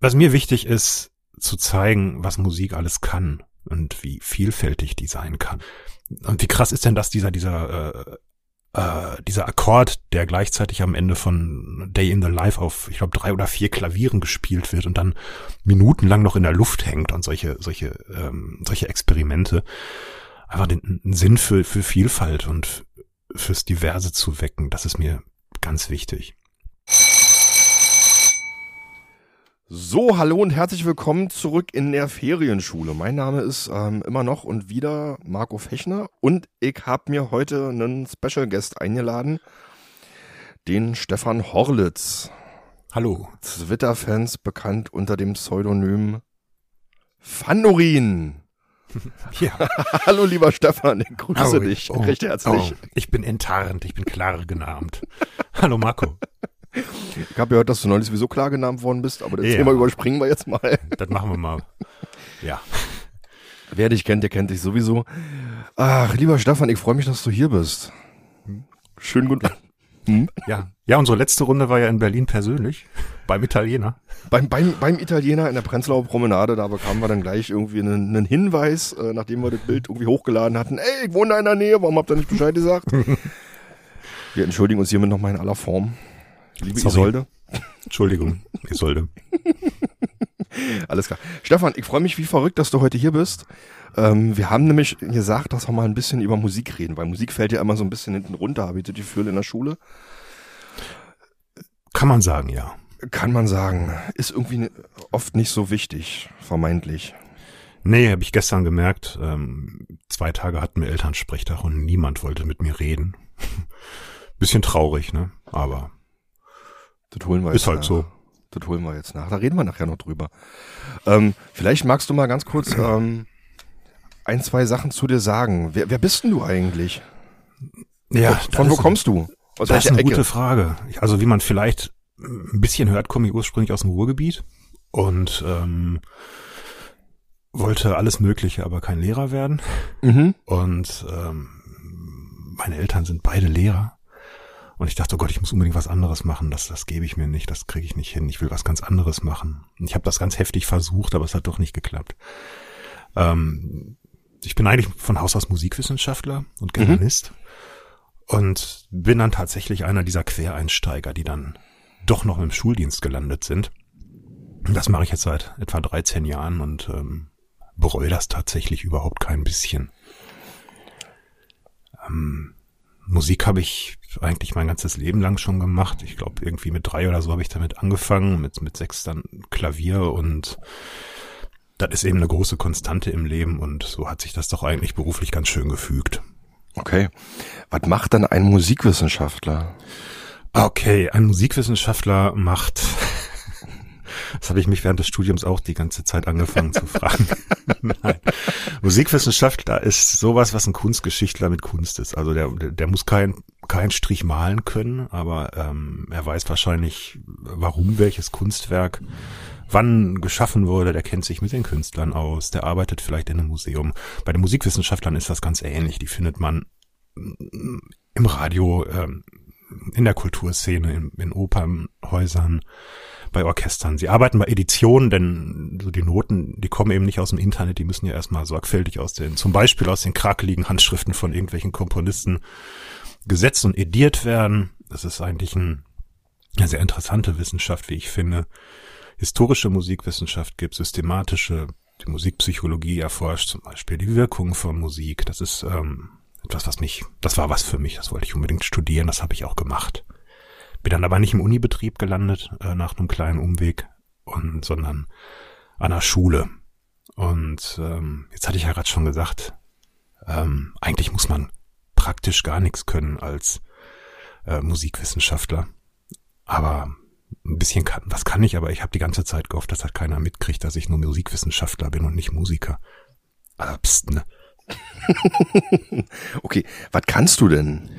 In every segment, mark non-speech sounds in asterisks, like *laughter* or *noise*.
was mir wichtig ist, zu zeigen, was Musik alles kann und wie vielfältig die sein kann. Und wie krass ist denn das, dieser, dieser, äh, äh, dieser Akkord, der gleichzeitig am Ende von Day in the Life auf, ich glaube, drei oder vier Klavieren gespielt wird und dann minutenlang noch in der Luft hängt und solche, solche, ähm, solche Experimente. Einfach den, den Sinn für, für Vielfalt und fürs Diverse zu wecken, das ist mir ganz wichtig. So, hallo und herzlich willkommen zurück in der Ferienschule. Mein Name ist ähm, immer noch und wieder Marco Fechner und ich habe mir heute einen Special Guest eingeladen, den Stefan Horlitz. Hallo. Twitter-Fans bekannt unter dem Pseudonym Fandorin. *laughs* Ja. *laughs* Hallo lieber Stefan, ich grüße oh, dich oh, recht herzlich. Oh, ich bin enttarnt, ich bin klar genannt. Hallo Marco. Ich habe gehört, dass du neulich sowieso klar genannt worden bist, aber das ja. Thema überspringen wir jetzt mal. Das machen wir mal. Ja. Wer dich kennt, der kennt dich sowieso. Ach, lieber Stefan, ich freue mich, dass du hier bist. Schönen guten hm? Ja. Ja, unsere letzte Runde war ja in Berlin persönlich, beim Italiener. Beim, beim, beim Italiener in der Prenzlauer Promenade, da bekamen wir dann gleich irgendwie einen, einen Hinweis, äh, nachdem wir das Bild irgendwie hochgeladen hatten. Ey, ich wohne da in der Nähe, warum habt ihr nicht Bescheid gesagt? *laughs* wir entschuldigen uns hiermit nochmal in aller Form. Liebe Sorry. Isolde. Entschuldigung, Isolde. *laughs* Alles klar. Stefan, ich freue mich wie verrückt, dass du heute hier bist. Ähm, wir haben nämlich gesagt, dass wir mal ein bisschen über Musik reden, weil Musik fällt ja immer so ein bisschen hinten runter, habe ich das Gefühl in der Schule. Kann man sagen, ja. Kann man sagen. Ist irgendwie oft nicht so wichtig, vermeintlich. Nee, habe ich gestern gemerkt. Ähm, zwei Tage hatten wir Elternsprechtag und niemand wollte mit mir reden. *laughs* Bisschen traurig, ne? Aber das holen wir Ist halt nach. so. Das holen wir jetzt nach. Da reden wir nachher noch drüber. Ähm, vielleicht magst du mal ganz kurz ähm, ein, zwei Sachen zu dir sagen. Wer, wer bist denn du eigentlich? Ja, von wo kommst du? Aus das ist eine Ecke? gute Frage. Also wie man vielleicht ein bisschen hört, komme ich ursprünglich aus dem Ruhrgebiet und ähm, wollte alles Mögliche, aber kein Lehrer werden. Mhm. Und ähm, meine Eltern sind beide Lehrer. Und ich dachte, oh Gott, ich muss unbedingt was anderes machen. Das, das gebe ich mir nicht, das kriege ich nicht hin. Ich will was ganz anderes machen. Ich habe das ganz heftig versucht, aber es hat doch nicht geklappt. Ähm, ich bin eigentlich von Haus aus Musikwissenschaftler und mhm. Germanist mhm. und bin dann tatsächlich einer dieser Quereinsteiger, die dann doch noch im Schuldienst gelandet sind. Das mache ich jetzt seit etwa 13 Jahren und ähm, bereue das tatsächlich überhaupt kein bisschen. Ähm, Musik habe ich eigentlich mein ganzes Leben lang schon gemacht. Ich glaube, irgendwie mit drei oder so habe ich damit angefangen, mit, mit sechs dann Klavier und das ist eben eine große Konstante im Leben und so hat sich das doch eigentlich beruflich ganz schön gefügt. Okay. Was macht dann ein Musikwissenschaftler? Okay, ein Musikwissenschaftler macht das habe ich mich während des Studiums auch die ganze Zeit angefangen zu fragen. *laughs* Nein. Musikwissenschaftler ist sowas, was ein Kunstgeschichtler mit Kunst ist. Also der, der muss kein, kein Strich malen können, aber ähm, er weiß wahrscheinlich, warum welches Kunstwerk wann geschaffen wurde, der kennt sich mit den Künstlern aus, der arbeitet vielleicht in einem Museum. Bei den Musikwissenschaftlern ist das ganz ähnlich. Die findet man im Radio, ähm, in der Kulturszene, in, in Opernhäusern, bei Orchestern. Sie arbeiten bei Editionen, denn so die Noten, die kommen eben nicht aus dem Internet, die müssen ja erstmal sorgfältig aus den, zum Beispiel aus den krakeligen Handschriften von irgendwelchen Komponisten gesetzt und ediert werden. Das ist eigentlich ein, eine sehr interessante Wissenschaft, wie ich finde. Historische Musikwissenschaft gibt, systematische, die Musikpsychologie erforscht zum Beispiel die Wirkung von Musik. Das ist ähm, etwas, was mich, das war was für mich, das wollte ich unbedingt studieren, das habe ich auch gemacht. Bin dann aber nicht im Unibetrieb gelandet, äh, nach einem kleinen Umweg, und, sondern an der Schule. Und ähm, jetzt hatte ich ja gerade schon gesagt, ähm, eigentlich muss man praktisch gar nichts können als äh, Musikwissenschaftler. Aber ein bisschen kann, was kann ich, aber ich habe die ganze Zeit gehofft, dass halt keiner mitkriegt, dass ich nur Musikwissenschaftler bin und nicht Musiker. Aber ah, pst, ne? *laughs* okay, was kannst du denn?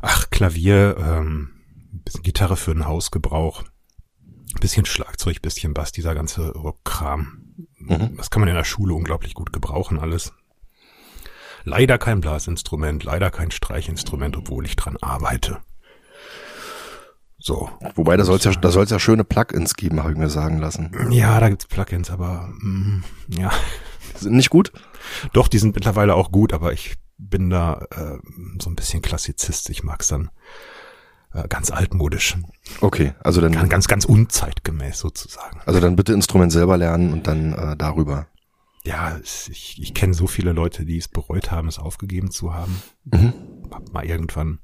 Ach, Klavier, ähm, bisschen Gitarre für den Hausgebrauch, bisschen Schlagzeug, bisschen Bass, dieser ganze Rockkram. Mhm. Das kann man in der Schule unglaublich gut gebrauchen, alles. Leider kein Blasinstrument, leider kein Streichinstrument, obwohl ich dran arbeite. So. Wobei, da soll es ja, da soll's ja schöne Plugins geben, habe ich mir sagen lassen. Ja, da gibt's Plugins, aber mm, ja. Sind nicht gut? Doch, die sind mittlerweile auch gut, aber ich bin da äh, so ein bisschen Klassizist. Ich mag's dann äh, ganz altmodisch. Okay, also dann Ganz, ganz, ganz unzeitgemäß sozusagen. also dann bitte Instrument selber lernen und dann äh, darüber. Ja, ich, ich kenne so viele Leute, die es bereut haben, es aufgegeben zu haben. Mhm. Hab mal irgendwann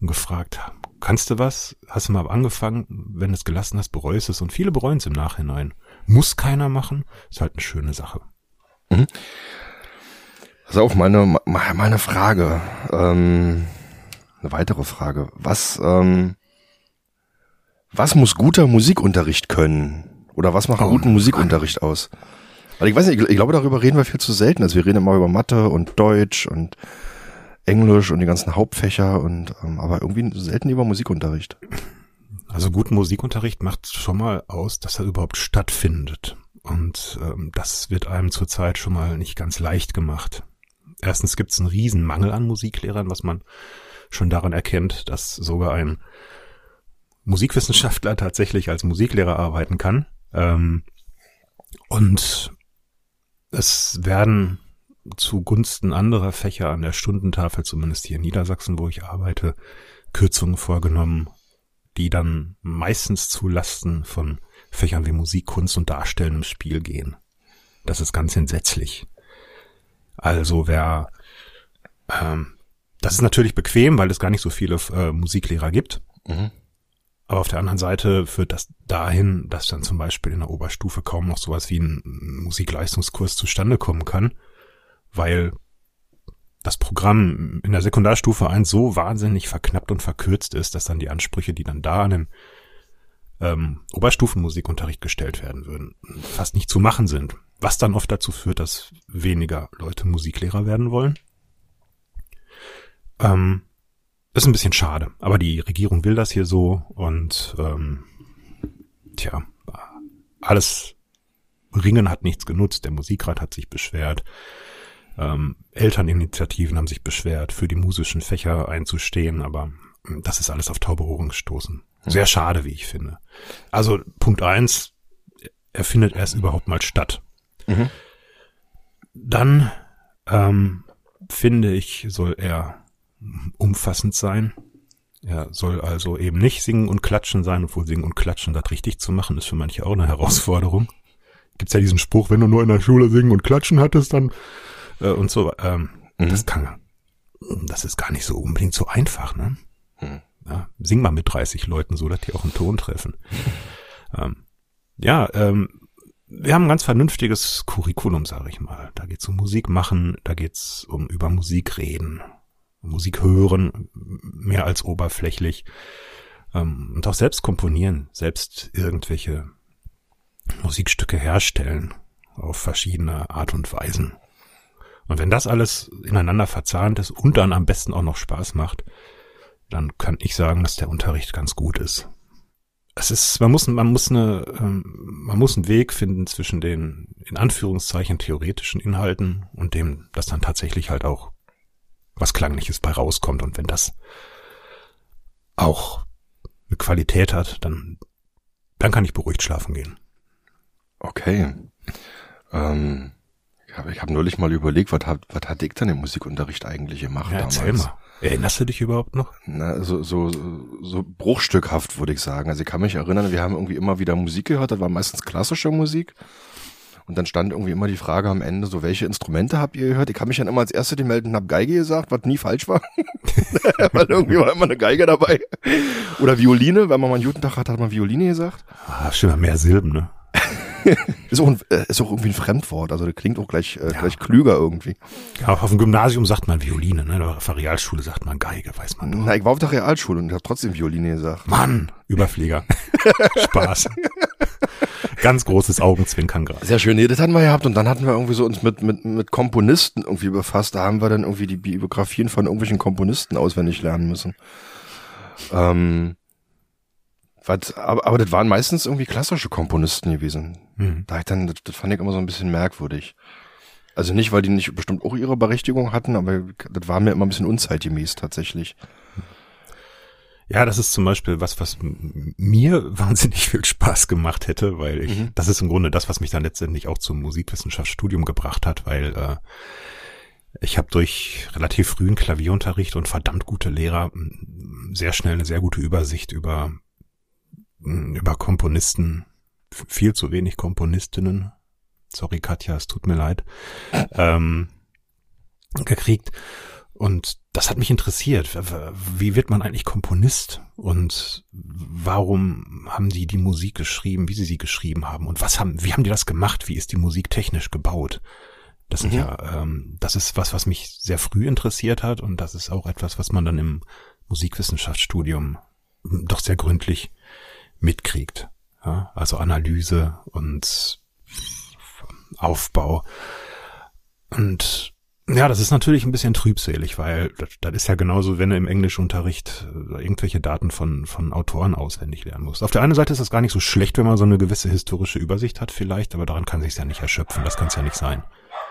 gefragt, kannst du was? Hast du mal angefangen? Wenn du es gelassen hast, bereust es. Und viele bereuen es im Nachhinein. Muss keiner machen. Ist halt eine schöne Sache. Pass auf, meine, meine Frage. Ähm, eine weitere Frage. Was, ähm, was muss guter Musikunterricht können? Oder was macht Oh, guten Musikunterricht aus? Weil ich weiß nicht, ich, ich glaube, darüber reden wir viel zu selten. Also wir reden immer über Mathe und Deutsch und Englisch und die ganzen Hauptfächer und ähm, aber irgendwie selten über Musikunterricht. Also guten Musikunterricht macht schon mal aus, dass er überhaupt stattfindet. Und ähm, das wird einem zurzeit schon mal nicht ganz leicht gemacht. Erstens gibt es einen riesen Mangel an Musiklehrern, was man schon daran erkennt, dass sogar ein Musikwissenschaftler tatsächlich als Musiklehrer arbeiten kann. Ähm, und es werden zugunsten anderer Fächer an der Stundentafel, zumindest hier in Niedersachsen, wo ich arbeite, Kürzungen vorgenommen, die dann meistens zu Lasten von Fächern wie Musik, Kunst und Darstellen im Spiel gehen. Das ist ganz entsetzlich. Also wer, ähm, das ist natürlich bequem, weil es gar nicht so viele äh, Musiklehrer gibt. Mhm. Aber auf der anderen Seite führt das dahin, dass dann zum Beispiel in der Oberstufe kaum noch sowas wie ein Musikleistungskurs zustande kommen kann, weil das Programm in der Sekundarstufe 1 so wahnsinnig verknappt und verkürzt ist, dass dann die Ansprüche, die dann da an den ähm, Oberstufenmusikunterricht gestellt werden würden, fast nicht zu machen sind. Was dann oft dazu führt, dass weniger Leute Musiklehrer werden wollen. Ähm, ist ein bisschen schade, aber die Regierung will das hier so und ähm, tja, alles Ringen hat nichts genutzt. Der Musikrat hat sich beschwert. Ähm, Elterninitiativen haben sich beschwert, für die musischen Fächer einzustehen, aber ähm, das ist alles auf taube Ohren gestoßen. Sehr schade, wie ich finde. Also Punkt eins, er findet erst überhaupt mal statt. Mhm. Dann ähm, finde ich, soll er umfassend sein. Er soll also eben nicht singen und klatschen sein, obwohl singen und klatschen das richtig zu machen, ist für manche auch eine Herausforderung. Gibt's ja diesen Spruch, wenn du nur in der Schule singen und klatschen hattest, dann äh, und so. Ähm, Mhm. Das kann, das ist gar nicht so unbedingt so einfach, ne? Mhm. Ja, sing mal mit 30 Leuten so, dass die auch einen Ton treffen. *laughs* ähm, ja, ähm, wir haben ein ganz vernünftiges Curriculum, sage ich mal. Da geht's um Musik machen, da geht's um über Musik reden, Musik hören, mehr als oberflächlich. Ähm, und auch selbst komponieren, selbst irgendwelche Musikstücke herstellen auf verschiedene Art und Weisen. Und wenn das alles ineinander verzahnt ist und dann am besten auch noch Spaß macht, dann kann ich sagen, dass der Unterricht ganz gut ist. Es ist, man muss, man muss eine, ähm, man muss einen Weg finden zwischen den, in Anführungszeichen, theoretischen Inhalten und dem, dass dann tatsächlich halt auch was Klangliches bei rauskommt. Und wenn das auch eine Qualität hat, dann, dann kann ich beruhigt schlafen gehen. Okay. Ähm, ich habe hab neulich mal überlegt, was hat, was hat ich denn im Musikunterricht eigentlich gemacht Ja, damals? erzähl mal. Erinnerst du dich überhaupt noch? Na, so, so, so bruchstückhaft, würde ich sagen. Also ich kann mich erinnern, wir haben irgendwie immer wieder Musik gehört, das war meistens klassische Musik. Und dann stand irgendwie immer die Frage am Ende, so welche Instrumente habt ihr gehört? Ich kann mich dann immer als erste die melden, hab Geige gesagt, was nie falsch war. *laughs* weil irgendwie war immer eine Geige dabei. Oder Violine, wenn man mal einen guten Tag hat, hat man Violine gesagt. Ah, stimmt, mehr Silben, ne? *laughs* Ist auch, ein, äh, ist auch irgendwie ein Fremdwort, also das klingt auch gleich, äh, Ja. gleich klüger irgendwie. Ja, auf dem Gymnasium sagt man Violine, ne? Auf der Realschule sagt man Geige, weiß man doch. Na, ich war auf der Realschule und ich habe trotzdem Violine gesagt. Mann, Überflieger. *laughs* Spaß. Ganz großes Augenzwinkern gerade. Sehr schön, nee, das hatten wir gehabt und dann hatten wir irgendwie so uns mit, mit, mit Komponisten irgendwie befasst. Da haben wir dann irgendwie die Biografien von irgendwelchen Komponisten auswendig lernen müssen. Ähm, was, aber, aber das waren meistens irgendwie klassische Komponisten gewesen. Hm. Da ich dann, das, das fand ich immer so ein bisschen merkwürdig. Also nicht, weil die nicht bestimmt auch ihre Berechtigung hatten, aber das war mir immer ein bisschen unzeitgemäß tatsächlich. Ja, das ist zum Beispiel was, was mir *laughs* wahnsinnig viel Spaß gemacht hätte, weil ich, mhm. das ist im Grunde das, was mich dann letztendlich auch zum Musikwissenschaftsstudium gebracht hat, weil äh, ich habe durch relativ frühen Klavierunterricht und verdammt gute Lehrer sehr schnell eine sehr gute Übersicht über über Komponisten, viel zu wenig Komponistinnen. Sorry, Katja, es tut mir leid. Ähm, gekriegt. Und das hat mich interessiert. Wie wird man eigentlich Komponist? Und warum haben die die Musik geschrieben, wie sie sie geschrieben haben? Und was haben, wie haben die das gemacht? Wie ist die Musik technisch gebaut? Das sind mhm. ja, ähm, das ist was, was mich sehr früh interessiert hat und das ist auch etwas, was man dann im Musikwissenschaftsstudium doch sehr gründlich mitkriegt. Ja, also Analyse und Aufbau. Und ja, das ist natürlich ein bisschen trübselig, weil das, das ist ja genauso, wenn du im Englischunterricht äh, irgendwelche Daten von, von Autoren auswendig lernen musst. Auf der einen Seite ist das gar nicht so schlecht, wenn man so eine gewisse historische Übersicht hat vielleicht, aber daran kann sich ja nicht erschöpfen, das kann es ja nicht sein.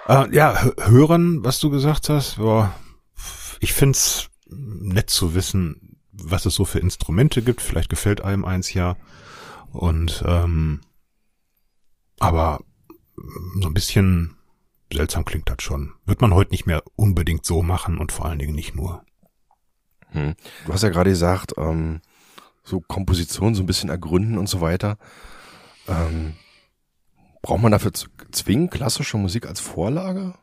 Äh, ja, hören, was du gesagt hast, boah, ich find's nett zu wissen, was es so für Instrumente gibt. Vielleicht gefällt einem eins ja. Und ähm, aber so ein bisschen seltsam klingt das schon. Wird man heute nicht mehr unbedingt so machen und vor allen Dingen nicht nur. Hm. Du hast ja gerade gesagt, ähm, so Komposition so ein bisschen ergründen und so weiter. Ähm, braucht man dafür zwingend klassische Musik als Vorlage?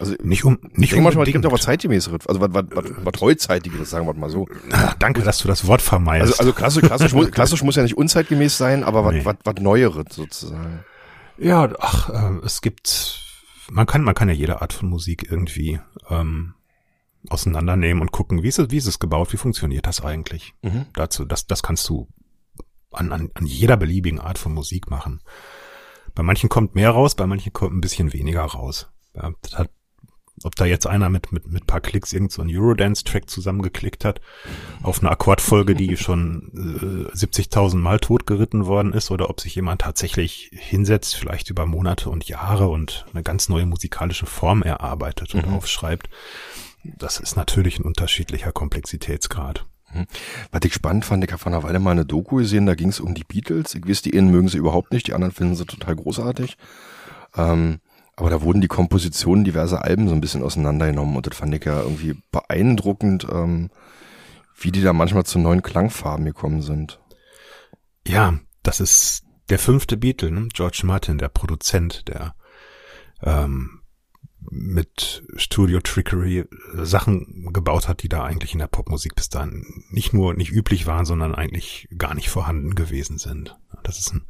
Also nicht um nicht ich manchmal, es gibt aber zeitgemäßere, also was, was, was, was heutzeitiges, sagen wir mal so. Ah, danke, dass du das Wort vermeidest. Also, also klassisch, klassisch, muss, *laughs* klassisch muss ja nicht unzeitgemäß sein, aber was, nee. was, was Neueres sozusagen. Ja, ach, äh, es gibt man kann, man kann ja jede Art von Musik irgendwie ähm, auseinandernehmen und gucken, wie ist es, wie ist es gebaut, wie funktioniert das eigentlich? Mhm. Dazu, das, das kannst du an, an, an jeder beliebigen Art von Musik machen. Bei manchen kommt mehr raus, bei manchen kommt ein bisschen weniger raus. Ja, das hat ob da jetzt einer mit, mit, mit paar Klicks irgend so einen Eurodance-Track zusammengeklickt hat, auf eine Akkordfolge, die *laughs* schon äh, 70.000 Mal totgeritten worden ist, oder ob sich jemand tatsächlich hinsetzt, vielleicht über Monate und Jahre und eine ganz neue musikalische Form erarbeitet und mhm. aufschreibt. Das ist natürlich ein unterschiedlicher Komplexitätsgrad. Mhm. Was ich spannend fand, ich habe vor einer Weile mal eine Doku gesehen, da ging es um die Beatles. Ich weiß, die innen mögen sie überhaupt nicht, die anderen finden sie total großartig. Ähm, aber da wurden die Kompositionen diverser Alben so ein bisschen auseinandergenommen und das fand ich ja irgendwie beeindruckend, ähm, wie die da manchmal zu neuen Klangfarben gekommen sind. Ja, das ist der fünfte Beatle, ne? George Martin, der Produzent, der ähm, mit Studio Trickery Sachen gebaut hat, die da eigentlich in der Popmusik bis dahin nicht nur nicht üblich waren, sondern eigentlich gar nicht vorhanden gewesen sind. Das ist ein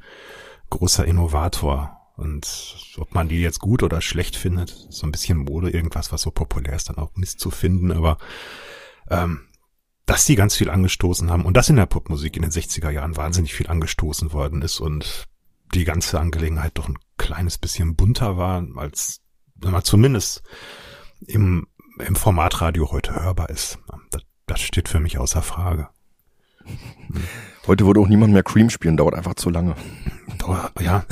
großer Innovator und ob man die jetzt gut oder schlecht findet, so ein bisschen Mode, irgendwas, was so populär ist, dann auch Mist zu finden, aber ähm, dass die ganz viel angestoßen haben und das in der Popmusik in den 60er Jahren wahnsinnig viel angestoßen worden ist und die ganze Angelegenheit doch ein kleines bisschen bunter war, als wenn man zumindest im, im Formatradio heute hörbar ist. Das, das steht für mich außer Frage. Heute würde auch niemand mehr Cream spielen, dauert einfach zu lange. Ja.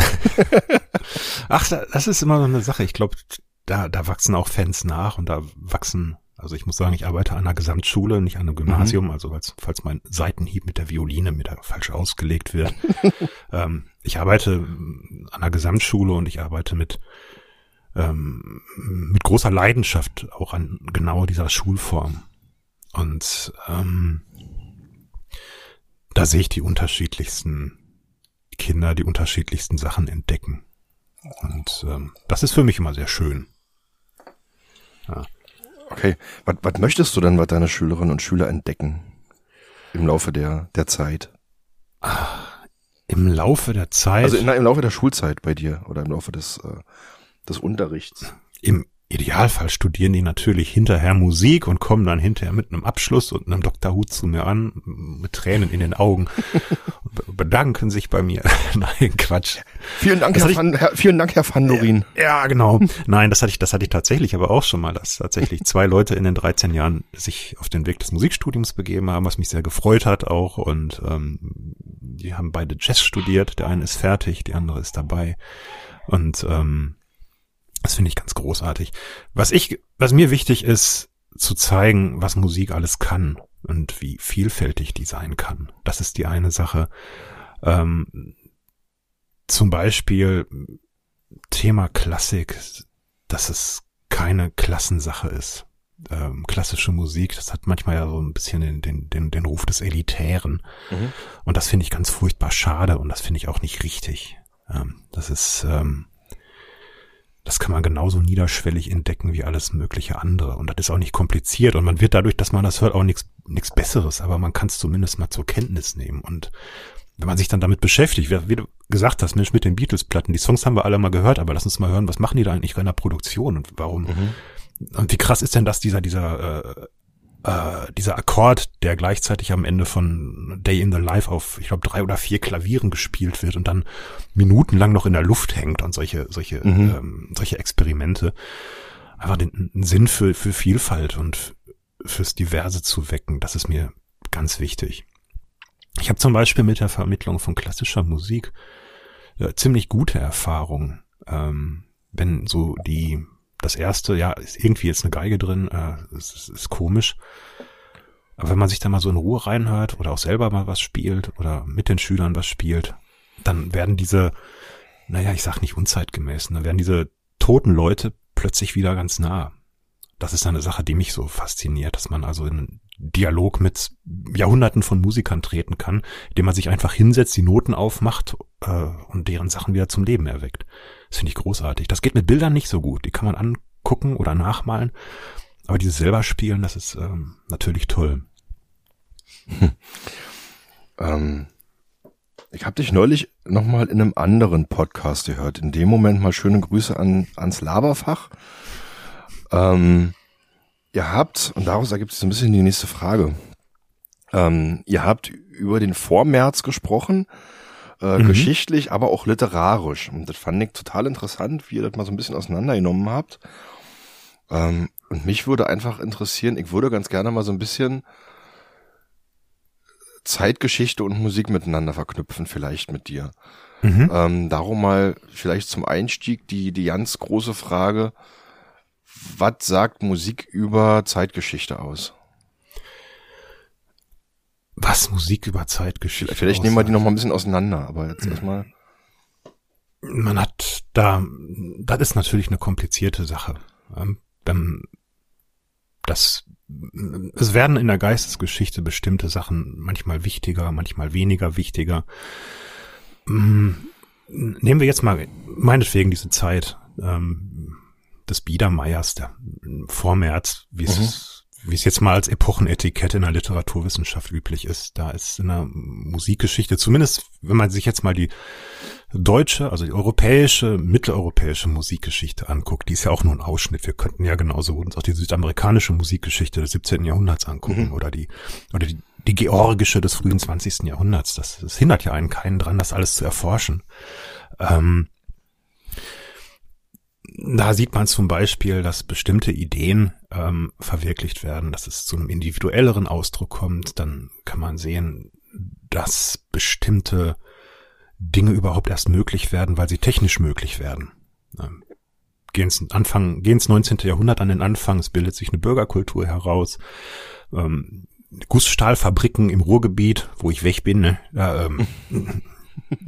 *laughs* Ach, das ist immer so eine Sache. Ich glaube, da, da wachsen auch Fans nach und da wachsen, also ich muss sagen, ich arbeite an einer Gesamtschule, nicht an einem Gymnasium, mhm. also falls, falls mein Seitenhieb mit der Violine mir da falsch ausgelegt wird. *laughs* ähm, ich arbeite an einer Gesamtschule und ich arbeite mit ähm, mit großer Leidenschaft auch an genau dieser Schulform. Und ähm, da sehe ich die unterschiedlichsten Kinder, die unterschiedlichsten Sachen entdecken. Und ähm, das ist für mich immer sehr schön. Ja. Okay, was, was möchtest du denn, was deine Schülerinnen und Schüler entdecken im Laufe der, der Zeit? Ach, Im Laufe der Zeit? Also in, im Laufe der Schulzeit bei dir oder im Laufe des, äh, des Unterrichts? Im Idealfall studieren die natürlich hinterher Musik und kommen dann hinterher mit einem Abschluss und einem Doktorhut zu mir an, mit Tränen in den Augen *laughs* und bedanken sich bei mir. *laughs* Nein, Quatsch. Vielen Dank, Herr, Van, Herr, vielen Dank, Herr Van Dorin. Ja, ja, genau. Nein, das hatte ich, das hatte ich tatsächlich aber auch schon mal, dass tatsächlich zwei Leute in den 13 Jahren sich auf den Weg des Musikstudiums begeben haben, was mich sehr gefreut hat auch und ähm, die haben beide Jazz studiert. Der eine ist fertig, die andere ist dabei und ähm, das finde ich ganz großartig. Was ich, was mir wichtig ist, zu zeigen, was Musik alles kann. und wie vielfältig die sein kann. Das ist die eine Sache. Ähm, zum Beispiel Thema Klassik, dass es keine Klassensache ist. Ähm, klassische Musik, das hat manchmal ja so ein bisschen den, den, den, den Ruf des Elitären. Mhm. Und das finde ich ganz furchtbar schade und das finde ich auch nicht richtig. Ähm, das ist, ähm, das kann man genauso niederschwellig entdecken wie alles mögliche andere. Und das ist auch nicht kompliziert. Und man wird dadurch, dass man das hört, auch nichts nichts Besseres. Aber man kann es zumindest mal zur Kenntnis nehmen. Und wenn man sich dann damit beschäftigt, wie du gesagt hast, Mensch, mit den Beatles-Platten, die Songs haben wir alle mal gehört, aber lass uns mal hören, was machen die da eigentlich in der Produktion und warum? Mhm. Und wie krass ist denn das, dieser, dieser äh, äh, dieser Akkord, der gleichzeitig am Ende von Day in the Life auf, ich glaube, drei oder vier Klavieren gespielt wird und dann minutenlang noch in der Luft hängt und solche, solche, mhm. ähm, solche Experimente. Einfach den, den Sinn für, für Vielfalt und fürs Diverse zu wecken, das ist mir ganz wichtig. Ich habe zum Beispiel mit der Vermittlung von klassischer Musik äh, ziemlich gute Erfahrungen. Ähm, wenn so die das erste, ja, ist irgendwie jetzt eine Geige drin, äh, ist, ist komisch. Aber wenn man sich da mal so in Ruhe reinhört oder auch selber mal was spielt oder mit den Schülern was spielt, dann werden diese, naja, ich sag nicht unzeitgemäß, dann werden diese toten Leute plötzlich wieder ganz nah. Das ist eine Sache, die mich so fasziniert, dass man also in einen Dialog mit Jahrhunderten von Musikern treten kann, indem man sich einfach hinsetzt, die Noten aufmacht äh, und deren Sachen wieder zum Leben erweckt. Das finde ich großartig. Das geht mit Bildern nicht so gut. Die kann man angucken oder nachmalen. Aber dieses selber spielen, das ist ähm, natürlich toll. Hm. *laughs* Ähm, ich habe dich neulich nochmal in einem anderen Podcast gehört. In dem Moment mal schöne Grüße an, ans Laberfach. Ähm, ihr habt, und daraus ergibt sich so ein bisschen die nächste Frage. Ähm, ihr habt über den Vormärz gesprochen, äh, mhm. geschichtlich, aber auch literarisch. Und das fand ich total interessant, wie ihr das mal so ein bisschen auseinandergenommen habt. Ähm, und mich würde einfach interessieren, ich würde ganz gerne mal so ein bisschen Zeitgeschichte und Musik miteinander verknüpfen, vielleicht mit dir. Mhm. Ähm, darum mal vielleicht zum Einstieg die, die ganz große Frage, was sagt Musik über Zeitgeschichte aus? Was Musik über Zeitgeschichte? Vielleicht nehmen wir die noch mal ein bisschen auseinander, aber jetzt erstmal. Man hat da, das ist natürlich eine komplizierte Sache. Ähm, das, es werden in der Geistesgeschichte bestimmte Sachen manchmal wichtiger, manchmal weniger wichtiger. Mm, nehmen wir jetzt mal meinetwegen diese Zeit ähm, des Biedermeiers, der Vormärz, wie es mhm wie es jetzt mal als Epochenetikette in der Literaturwissenschaft üblich ist. Da ist in der Musikgeschichte, zumindest wenn man sich jetzt mal die deutsche, also die europäische, mitteleuropäische Musikgeschichte anguckt, die ist ja auch nur ein Ausschnitt. Wir könnten ja genauso uns auch die südamerikanische Musikgeschichte des 17. Jahrhunderts angucken mhm. oder die, oder die, die georgische des frühen 20. Jahrhunderts. Das, das hindert ja einen keinen dran, das alles zu erforschen. Ähm, da sieht man zum Beispiel, dass bestimmte Ideen ähm, verwirklicht werden, dass es zu einem individuelleren Ausdruck kommt. Dann kann man sehen, dass bestimmte Dinge überhaupt erst möglich werden, weil sie technisch möglich werden. Ähm, gehen ins Anfang, gehen ins 19. Jahrhundert an den Anfang, es bildet sich eine Bürgerkultur heraus. Ähm, Gussstahlfabriken im Ruhrgebiet, wo ich weg bin, ne? Ja, ähm, *laughs*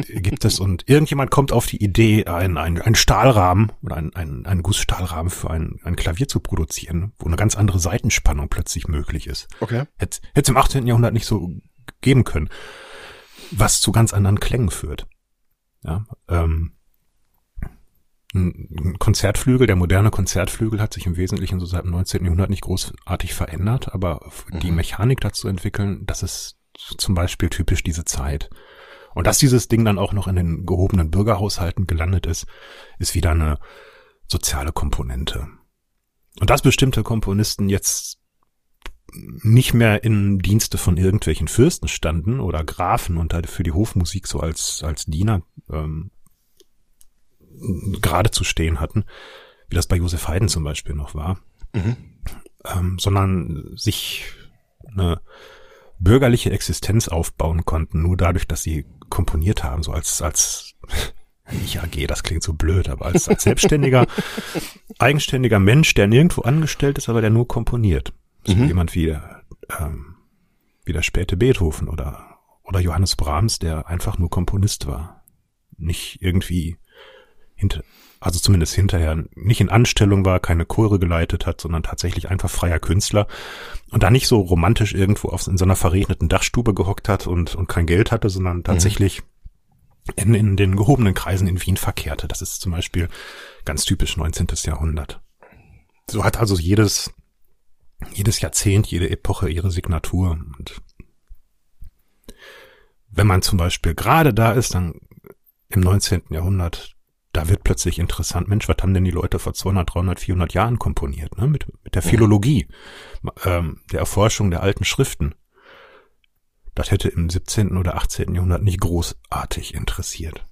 gibt es und irgendjemand kommt auf die Idee, ein, ein, ein Stahlrahmen oder ein, ein, ein Gussstahlrahmen für ein, ein Klavier zu produzieren, wo eine ganz andere Seitenspannung plötzlich möglich ist. Okay. Hätte es im 18. Jahrhundert nicht so geben können, was zu ganz anderen Klängen führt. Ja, ähm, ein Konzertflügel, der moderne Konzertflügel hat sich im Wesentlichen so seit dem 19. Jahrhundert nicht großartig verändert, aber die mhm. Mechanik dazu entwickeln, das ist zum Beispiel typisch diese Zeit. Und dass dieses Ding dann auch noch in den gehobenen Bürgerhaushalten gelandet ist, ist wieder eine soziale Komponente. Und dass bestimmte Komponisten jetzt nicht mehr in Dienste von irgendwelchen Fürsten standen oder Grafen und für die Hofmusik so als, als Diener ähm, gerade zu stehen hatten, wie das bei Josef Haydn zum Beispiel noch war, mhm. ähm, sondern sich eine bürgerliche Existenz aufbauen konnten, nur dadurch, dass sie komponiert haben, so als, als, *laughs* nicht AG, das klingt so blöd, aber als, als selbstständiger, *laughs* eigenständiger Mensch, der nirgendwo angestellt ist, aber der nur komponiert. So mhm. jemand wie, ähm, wie der späte Beethoven oder, oder Johannes Brahms, der einfach nur Komponist war. Nicht irgendwie hinter, also zumindest hinterher nicht in Anstellung war, keine Chore geleitet hat, sondern tatsächlich einfach freier Künstler und da nicht so romantisch irgendwo auf, in so einer verregneten Dachstube gehockt hat und, und kein Geld hatte, sondern mhm. tatsächlich mhm. in, in den gehobenen Kreisen in Wien verkehrte. Das ist zum Beispiel ganz typisch 19. Jahrhundert. So hat also jedes, jedes Jahrzehnt, jede Epoche ihre Signatur und wenn man zum Beispiel gerade da ist, dann im 19. Jahrhundert, da wird plötzlich interessant, Mensch, was haben denn die Leute vor 200, 300, 400 Jahren komponiert, ne? mit, mit der Philologie, ähm, der Erforschung der alten Schriften. Das hätte im 17. oder 18. Jahrhundert nicht großartig interessiert.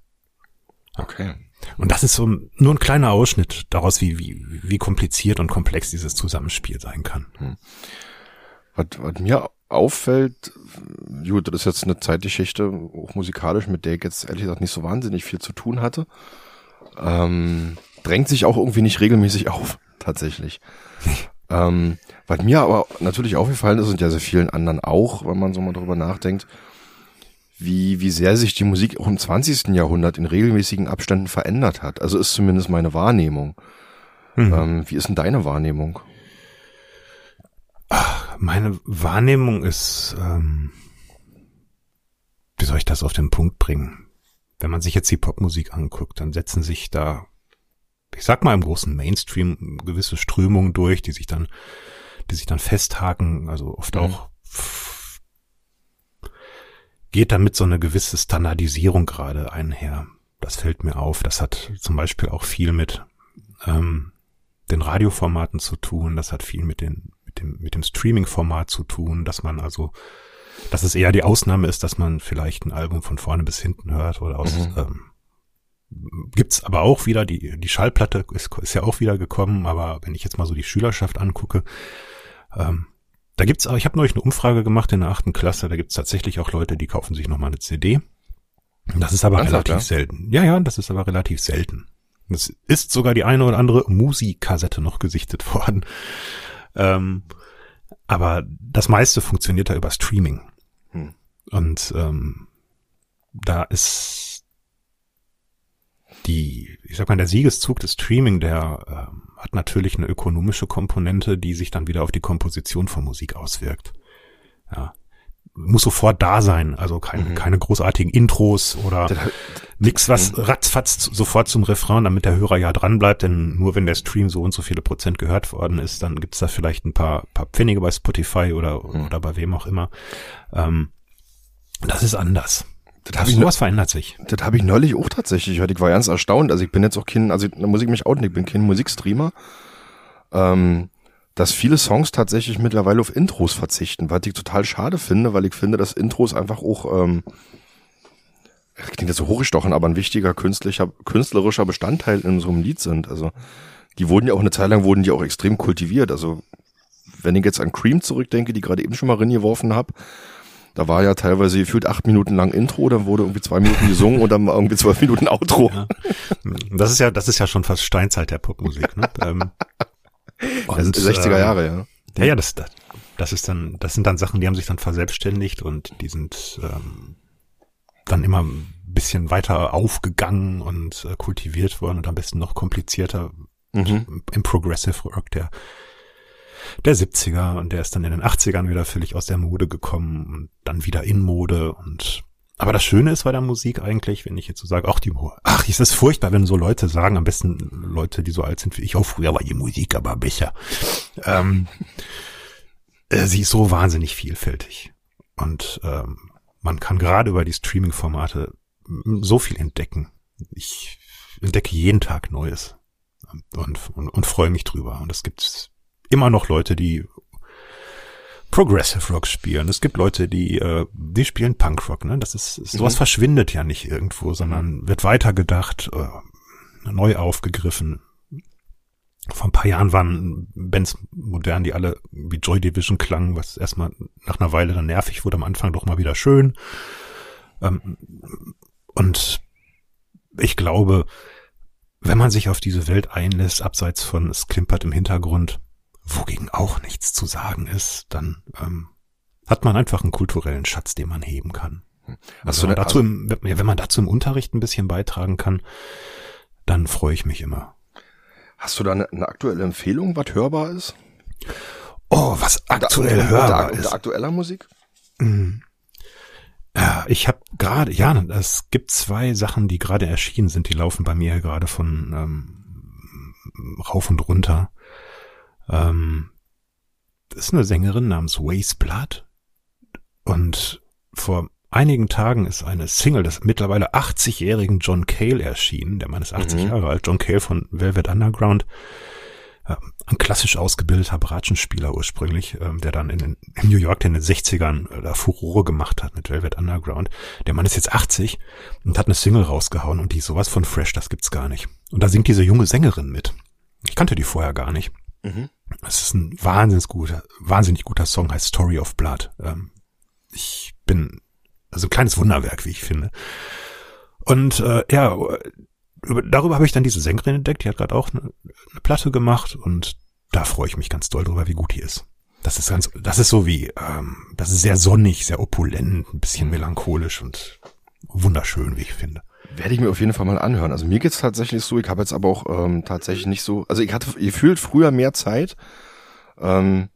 Okay. Und das ist so nur ein kleiner Ausschnitt daraus, wie, wie, wie kompliziert und komplex dieses Zusammenspiel sein kann. Hm. Was, was mir auffällt, gut, das ist jetzt eine Zeitgeschichte, auch musikalisch, mit der ich jetzt ehrlich gesagt nicht so wahnsinnig viel zu tun hatte ähm, drängt sich auch irgendwie nicht regelmäßig auf, tatsächlich. ähm, was mir aber natürlich aufgefallen ist und ja sehr vielen anderen auch, wenn man so mal drüber nachdenkt, wie, wie sehr sich die Musik auch im 20. Jahrhundert in regelmäßigen Abständen verändert hat. Also ist zumindest meine Wahrnehmung. Mhm. Ähm, wie ist denn deine Wahrnehmung? Ach, meine Wahrnehmung ist, ähm, wie soll ich das auf den Punkt bringen? Wenn man sich jetzt die Popmusik anguckt, dann setzen sich da, ich sag mal im großen Mainstream gewisse Strömungen durch, die sich dann, die sich dann festhaken, also oft mhm. auch geht damit so eine gewisse Standardisierung gerade einher. Das fällt mir auf. Das hat zum Beispiel auch viel mit ähm, den Radioformaten zu tun. Das hat viel mit den mit dem mit dem Streaming-Format zu tun, dass man also dass es eher die Ausnahme ist, dass man vielleicht ein Album von vorne bis hinten hört oder aus, mhm. ähm, gibt's aber auch wieder, die, die Schallplatte ist, ist ja auch wieder gekommen, aber wenn ich jetzt mal so die Schülerschaft angucke, ähm, da gibt's auch, ich habe neulich eine Umfrage gemacht in der achten Klasse, da gibt's tatsächlich auch Leute, die kaufen sich nochmal eine CD. Das ist aber Ernsthaft, relativ ja? selten. Ja, ja, das ist aber relativ selten. Es ist sogar die eine oder andere Musikassette noch gesichtet *laughs* worden. Ähm, aber das meiste funktioniert da über Streaming. Hm. Und ähm, da ist die, ich sag mal, der Siegeszug des Streaming, der ähm, hat natürlich eine ökonomische Komponente, die sich dann wieder auf die Komposition von Musik auswirkt. Ja muss sofort da sein, also kein, mhm. keine großartigen Intros oder nix, was mhm. ratzfatz sofort zum Refrain, damit der Hörer ja dran bleibt, denn nur wenn der Stream so und so viele Prozent gehört worden ist, dann gibt's da vielleicht ein paar, paar Pfennige bei Spotify oder, mhm. oder bei wem auch immer. Ähm, das ist anders. Das hab ich sowas verändert sich. Das habe ich neulich auch tatsächlich. Ich war ganz erstaunt. Also ich bin jetzt auch kein, also da muss ich mich outen, ich bin kein Musikstreamer. Ähm, dass viele Songs tatsächlich mittlerweile auf Intros verzichten, was ich total schade finde, weil ich finde, dass Intros einfach auch, ähm, klingt jetzt so hochgestochen, aber ein wichtiger künstlicher, künstlerischer Bestandteil in so einem Lied sind. Also die wurden ja auch eine Zeit lang wurden die auch extrem kultiviert. Also wenn ich jetzt an Cream zurückdenke, die gerade eben schon mal reingeworfen habe, da war ja teilweise gefühlt acht Minuten lang Intro, dann wurde irgendwie zwei Minuten gesungen und dann war irgendwie zwölf Minuten Outro. Ja. Das ist ja, das ist ja schon fast Steinzeit der Popmusik. Ne? *laughs* ähm, und, 60er Jahre, ja. Ja, ja, das, das ist dann, das sind dann Sachen, die haben sich dann verselbstständigt und die sind ähm, dann immer ein bisschen weiter aufgegangen und äh, kultiviert worden und am besten noch komplizierter mhm. im Progressive Rock der der 70er und der ist dann in den 80ern wieder völlig aus der Mode gekommen und dann wieder in Mode und aber das Schöne ist bei der Musik eigentlich, wenn ich jetzt so sage, ach, die, ach, ist das furchtbar, wenn so Leute sagen, am besten Leute, die so alt sind wie ich, auch früher war die Musik aber besser. Ähm, äh, sie ist so wahnsinnig vielfältig. Und ähm, man kann gerade über die Streaming-Formate so viel entdecken. Ich entdecke jeden Tag Neues und, und, und freue mich drüber. Und es gibt immer noch Leute, die Progressive Rock spielen. Es gibt Leute, die, äh, die spielen Punk Rock, ne? Das ist, sowas mhm. verschwindet ja nicht irgendwo, sondern wird weitergedacht, äh, neu aufgegriffen. Vor ein paar Jahren waren Bands modern, die alle wie Joy Division klangen, was erstmal nach einer Weile dann nervig wurde, am Anfang doch mal wieder schön. Ähm, und ich glaube, wenn man sich auf diese Welt einlässt, abseits von es klimpert im Hintergrund, wogegen auch nichts zu sagen ist, dann ähm, hat man einfach einen kulturellen Schatz, den man heben kann. Also wenn, man dazu im, wenn man dazu im Unterricht ein bisschen beitragen kann, dann freue ich mich immer. hast du da eine, eine aktuelle Empfehlung, was hörbar ist? Oh, was aktuell unter, hörbar unter, ist. unter aktueller Musik? Ja, ich habe gerade, ja, es gibt zwei Sachen, die gerade erschienen sind, die laufen bei mir gerade von ähm, rauf und runter. Ähm, das ist eine Sängerin namens Waze Blood und vor einigen Tagen ist eine Single des mittlerweile 80-jährigen John Cale erschienen. Der Mann ist 80 Mhm. Jahre alt. John Cale von Velvet Underground. Ja, ein klassisch ausgebildeter Bratschenspieler ursprünglich, ähm, der dann in, den, in New York in den 60ern äh, da Furore gemacht hat mit Velvet Underground. Der Mann ist jetzt 80 und hat eine Single rausgehauen und die ist sowas von fresh, das gibt's gar nicht. Und da singt diese junge Sängerin mit. Ich kannte die vorher gar nicht. Mhm. Es ist ein wahnsinnig guter, wahnsinnig guter Song, heißt Story of Blood. Ähm, ich bin, also ein kleines Wunderwerk, wie ich finde. Und äh, ja, über, darüber habe ich dann diese Sängerin entdeckt, die hat gerade auch eine, eine Platte gemacht und da freue ich mich ganz doll drüber, wie gut die ist. Das ist ganz, das ist so wie, ähm, das ist sehr sonnig, sehr opulent, ein bisschen melancholisch und wunderschön, wie ich finde. Werde ich mir auf jeden Fall mal anhören. Also mir geht's tatsächlich so, ich habe jetzt aber auch ähm, tatsächlich nicht so, also ich hatte gefühlt früher mehr Zeit, ähm,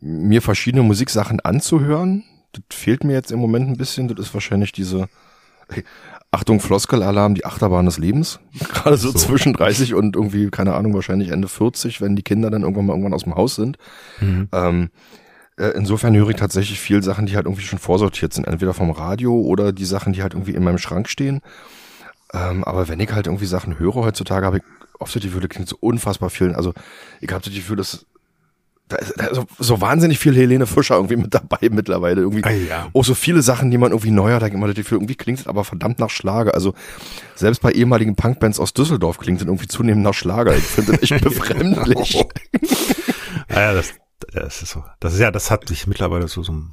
mir verschiedene Musiksachen anzuhören. Das fehlt mir jetzt im Moment ein bisschen. Das ist wahrscheinlich diese, *laughs* Achtung, Floskelalarm, die Achterbahn des Lebens. *laughs* Gerade so, So. zwischen 30 und irgendwie, keine Ahnung, wahrscheinlich Ende 40, wenn die Kinder dann irgendwann mal irgendwann aus dem Haus sind. Mhm. Ähm, äh, insofern höre ich tatsächlich viel Sachen, die halt irgendwie schon vorsortiert sind. Entweder vom Radio oder die Sachen, die halt irgendwie in meinem Schrank stehen. Ähm, aber wenn ich halt irgendwie Sachen höre heutzutage, habe ich oft so die Gefühl, das klingt so unfassbar viel. Also ich habe so die Gefühl, dass da ist, da ist so, so wahnsinnig viel Helene Fischer irgendwie mit dabei *laughs* mittlerweile. Irgendwie Ah, ja. auch so viele Sachen, die man irgendwie neu hat, da immer das Gefühl, irgendwie klingt es aber verdammt nach Schlager. Also selbst bei ehemaligen Punkbands aus Düsseldorf klingt es irgendwie zunehmend nach Schlager. Ich finde das echt *laughs* befremdlich. *laughs* Ja, das, das ist so. Das ist ja, das hat sich mittlerweile so, so ein,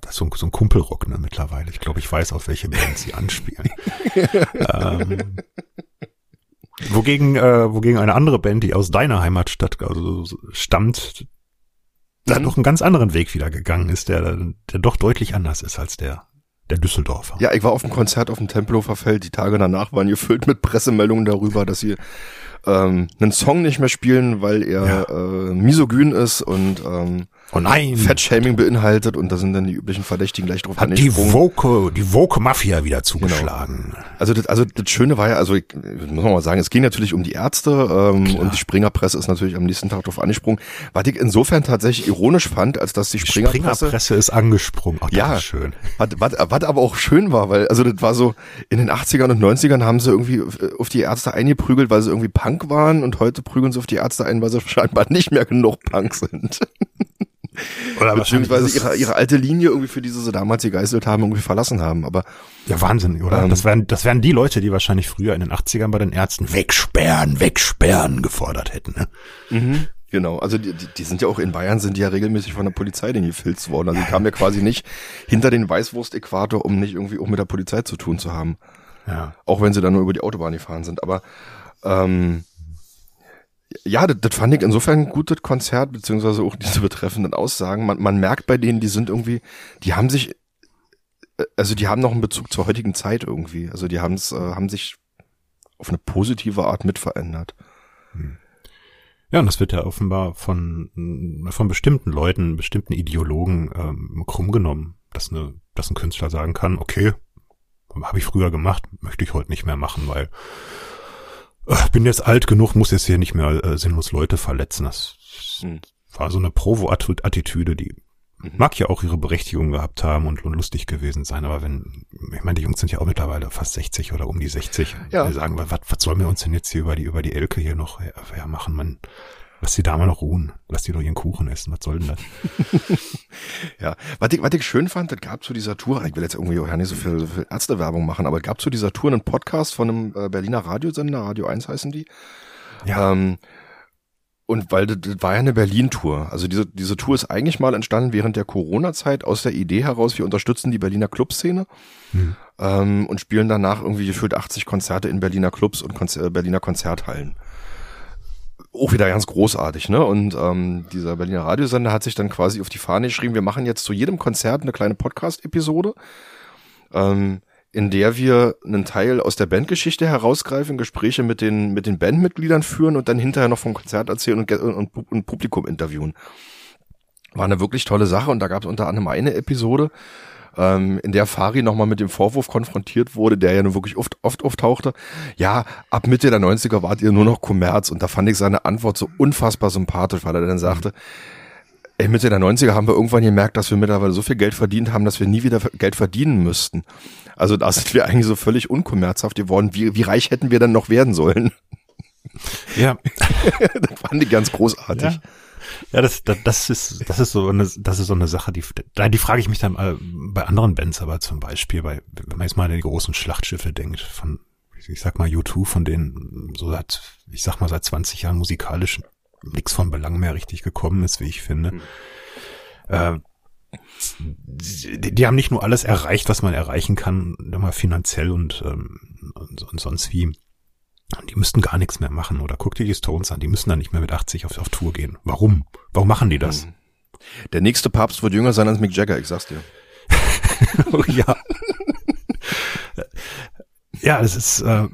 das ist so ein, so ein Kumpelrock, ne, mittlerweile. Ich glaube, ich weiß, auf welche Bands sie anspielen. *laughs* ähm, wogegen, äh, wogegen eine andere Band, die aus deiner Heimatstadt also, so- stammt, da Mhm. doch einen ganz anderen Weg wieder gegangen ist, der, der doch deutlich anders ist als der, der Düsseldorfer. Ja, ich war auf dem Konzert auf dem Tempelhofer Feld. Die Tage danach waren gefüllt mit Pressemeldungen darüber, dass sie ähm, einen Song nicht mehr spielen, weil er Ja. äh, misogyn ist und ähm, Oh nein! Fettshaming beinhaltet und da sind dann die üblichen Verdächtigen gleich drauf hat die. Woke, die Woke Mafia wieder zugeschlagen. Also das, also das Schöne war ja, also ich, muss man mal sagen, es ging natürlich um die Ärzte ähm, und die Springerpresse ist natürlich am nächsten Tag drauf angesprungen. Was ich insofern tatsächlich ironisch fand, als dass die Die Springerpresse, Springerpresse ist angesprungen. Oh, das Ja. ist schön. was, was, was aber auch schön war, weil also das war so, in den 80ern und 90ern haben sie irgendwie auf die Ärzte eingeprügelt, weil sie irgendwie Punk waren und heute prügeln sie auf die Ärzte ein, weil sie *laughs* scheinbar nicht mehr genug Punk sind. Oder Beziehungsweise ihre, ihre alte Linie irgendwie, für die sie sie damals gegeißelt haben, irgendwie verlassen haben. Aber Ja, Wahnsinn, oder? Ähm, das wären, das wären die Leute, die wahrscheinlich früher in den 80ern bei den Ärzten wegsperren, wegsperren gefordert hätten. Ne? Genau, also die, die, die sind ja auch in Bayern sind die ja regelmäßig von der Polizei denn gefilzt worden. Also die kamen ja quasi nicht hinter den Weißwurst-Äquator, um nicht irgendwie auch mit der Polizei zu tun zu haben. Ja. Auch wenn sie dann nur über die Autobahn gefahren sind. Aber ähm, ja, das, das fand ich insofern ein gutes Konzert, beziehungsweise auch diese betreffenden Aussagen. Man, man merkt bei denen, die sind irgendwie, die haben sich, äh, also die haben noch einen Bezug zur heutigen Zeit irgendwie. Also die haben's, äh, haben sich auf eine positive Art mitverändert. Ja, und das wird ja offenbar von, von bestimmten Leuten, bestimmten Ideologen ähm, krumm genommen, dass, eine, dass ein Künstler sagen kann, okay, habe ich früher gemacht, möchte ich heute nicht mehr machen, weil äh, bin jetzt alt genug, muss jetzt hier nicht mehr äh, sinnlos Leute verletzen. Das Hm. war so eine Provo-Attitüde, die Mhm. mag ja auch ihre Berechtigung gehabt haben und, lustig gewesen sein, aber wenn, ich meine, die Jungs sind ja auch mittlerweile fast 60 oder um die 60. Ja. Die sagen, was, was sollen wir uns denn jetzt hier über die, über die Elke hier noch her, her machen? Man, lass die Dame noch ruhen. Lass die doch ihren Kuchen essen. Was soll denn das? *laughs* Ja, was ich, was ich schön fand, das gab zu dieser Tour, ich will jetzt irgendwie auch nicht so viel, so viel Ärztewerbung machen, aber es gab zu dieser Tour einen Podcast von einem äh, Berliner Radiosender, Radio 1 heißen die. Ja. Ähm, und weil das, das war ja eine Berlin-Tour. Also diese, diese Tour ist eigentlich mal entstanden während der Corona-Zeit aus der Idee heraus, wir unterstützen die Berliner Clubszene Hm. ähm, und spielen danach irgendwie gefühlt 80 Konzerte in Berliner Clubs und Konzer Berliner Konzerthallen. Auch wieder ganz großartig, ne? Und ähm, dieser Berliner Radiosender hat sich dann quasi auf die Fahne geschrieben, wir machen jetzt zu jedem Konzert eine kleine Podcast-Episode, ähm, in der wir einen Teil aus der Bandgeschichte herausgreifen, Gespräche mit den, mit den Bandmitgliedern führen und dann hinterher noch vom Konzert erzählen und, und, und Publikum interviewen. War eine wirklich tolle Sache und da gab es unter anderem eine Episode, ähm, in der Fari nochmal mit dem Vorwurf konfrontiert wurde, der ja nun wirklich oft, oft auftauchte. Ja, ab Mitte der 90er wart ihr nur noch Kommerz und da fand ich seine Antwort so unfassbar sympathisch, weil er dann sagte, ey, Mitte der 90er haben wir irgendwann gemerkt, dass wir mittlerweile so viel Geld verdient haben, dass wir nie wieder Geld verdienen müssten. Also da sind wir eigentlich so völlig unkommerzhaft geworden. Wie, wie reich hätten wir dann noch werden sollen? Ja. *laughs* das fand ich ganz großartig. Ja. Ja, das, das, das ist, das ist so eine, das ist so eine Sache, die, die frage ich mich dann mal bei anderen Bands, aber zum Beispiel bei, wenn man jetzt mal an die großen Schlachtschiffe denkt, von, ich sag mal U2, von denen so seit, ich sag mal seit 20 Jahren musikalisch nichts von Belang mehr richtig gekommen ist, wie ich finde. Mhm. Äh, die, die, haben nicht nur alles erreicht, was man erreichen kann, immer finanziell und, ähm, und, und sonst wie. Die müssten gar nichts mehr machen. Oder guck dir die Stones an, die müssen dann nicht mehr mit 80 auf, auf Tour gehen. Warum? Warum machen die das? Hm. Der nächste Papst wird jünger sein als Mick Jagger, ich sag's dir. *laughs* oh, ja. ja, es ist, äh,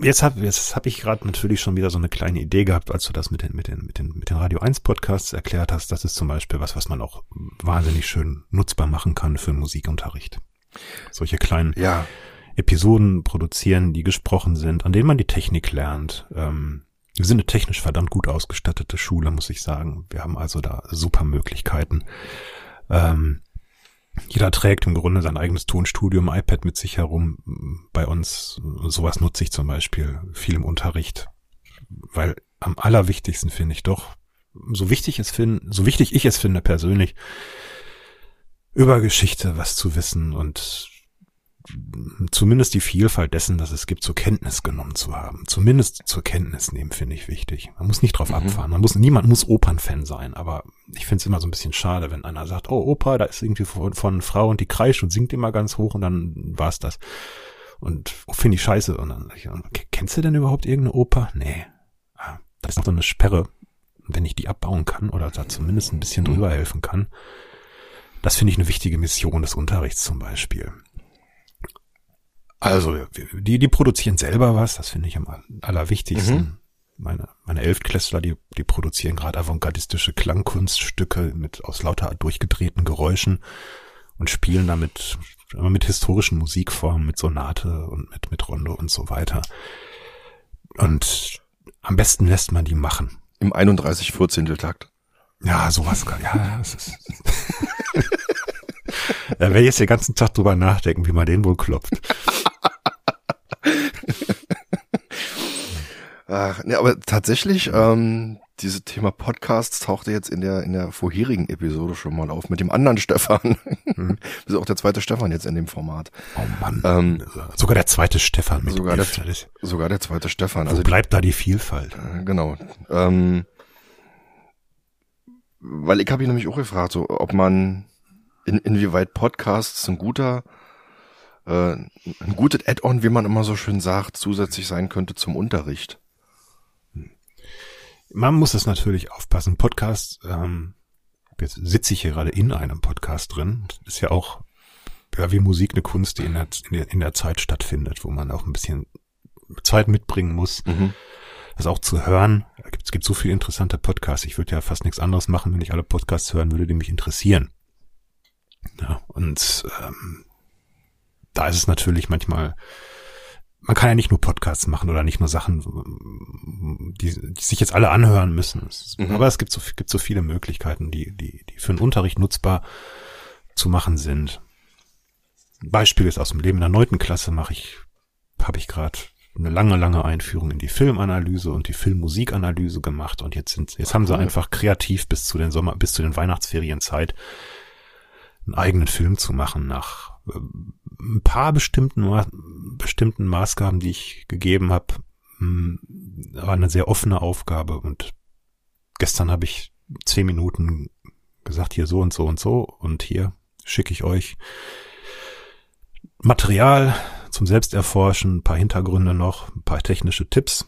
jetzt habe jetzt hab ich gerade natürlich schon wieder so eine kleine Idee gehabt, als du das mit den, mit den, mit den, mit den Radio 1 Podcasts erklärt hast. Das ist zum Beispiel was, was man auch wahnsinnig schön nutzbar machen kann für Musikunterricht. Solche kleinen ja. Episoden produzieren, die gesprochen sind, an denen man die Technik lernt. Ähm, wir sind eine technisch verdammt gut ausgestattete Schule, muss ich sagen. Wir haben also da super Möglichkeiten. Ähm, jeder trägt im Grunde sein eigenes Tonstudio im iPad mit sich herum. Bei uns, sowas nutze ich zum Beispiel viel im Unterricht, weil am allerwichtigsten finde ich doch, so wichtig es finde, so wichtig ich es finde persönlich, über Geschichte was zu wissen und zumindest die Vielfalt dessen, dass es gibt, zur Kenntnis genommen zu haben. Zumindest zur Kenntnis nehmen, finde ich wichtig. Man muss nicht drauf mhm. abfahren. Man muss, niemand muss Opernfan sein, aber ich finde es immer so ein bisschen schade, wenn einer sagt, oh, Oper, da ist irgendwie von, von Frau und die kreischt und singt immer ganz hoch und dann war's das. Und oh, finde ich scheiße. Und dann, kennst du denn überhaupt irgendeine Oper? Nee. Ah, das ist so eine Sperre. Wenn ich die abbauen kann oder da zumindest ein bisschen drüber helfen kann, das finde ich eine wichtige Mission des Unterrichts zum Beispiel. Also, die, die produzieren selber was, das finde ich am allerwichtigsten. Mhm. Meine, meine Elftklässler, die, die produzieren gerade avantgardistische Klangkunststücke mit aus lauter durchgedrehten Geräuschen und spielen damit mit historischen Musikformen, mit Sonate und mit, mit Rondo und so weiter. Und am besten lässt man die machen. Im 31 14. Takt. Ja, sowas kann, ja, das ist. *laughs* da werde ich jetzt den ganzen Tag drüber nachdenken, wie man den wohl klopft. Ach, ne, aber tatsächlich, ähm, dieses Thema Podcasts tauchte jetzt in der in der vorherigen Episode schon mal auf mit dem anderen *laughs* Stefan. Mhm. das ist auch der zweite Stefan jetzt in dem Format. Oh Mann. Ähm, sogar der zweite Stefan. Mit sogar, der, sogar der zweite Stefan. Wo also bleibt die, da die Vielfalt? Äh, genau. Ähm, weil ich habe ihn nämlich auch gefragt, so, ob man in, inwieweit Podcasts ein guter äh, ein gutes Add-on, wie man immer so schön sagt, zusätzlich sein könnte zum Unterricht man muss es natürlich aufpassen. Podcast, ähm, jetzt sitze ich hier gerade in einem Podcast drin. Das ist ja auch ja, wie Musik eine Kunst, die in der, in der, in der Zeit stattfindet, wo man auch ein bisschen Zeit mitbringen muss, mhm. das auch zu hören. Es gibt, es gibt so viele interessante Podcasts. Ich würde ja fast nichts anderes machen, wenn ich alle Podcasts hören würde, die mich interessieren. Ja, und ähm, da ist es natürlich manchmal man kann ja nicht nur Podcasts machen oder nicht nur Sachen, die, die sich jetzt alle anhören müssen. Mhm. Aber es gibt so, gibt so viele Möglichkeiten, die, die, die für den Unterricht nutzbar zu machen sind. Beispiel ist aus dem Leben in der neunten Klasse mache ich, habe ich gerade eine lange, lange Einführung in die Filmanalyse und die Filmmusikanalyse gemacht und jetzt sind, jetzt haben sie einfach kreativ bis zu den Sommer, bis zu den Weihnachtsferien Zeit, einen eigenen Film zu machen nach ein paar bestimmten, bestimmten Maßgaben, die ich gegeben habe, hm, war eine sehr offene Aufgabe und gestern habe ich zehn Minuten gesagt, hier so und so und so und hier schicke ich euch Material zum Selbsterforschen, ein paar Hintergründe noch, ein paar technische Tipps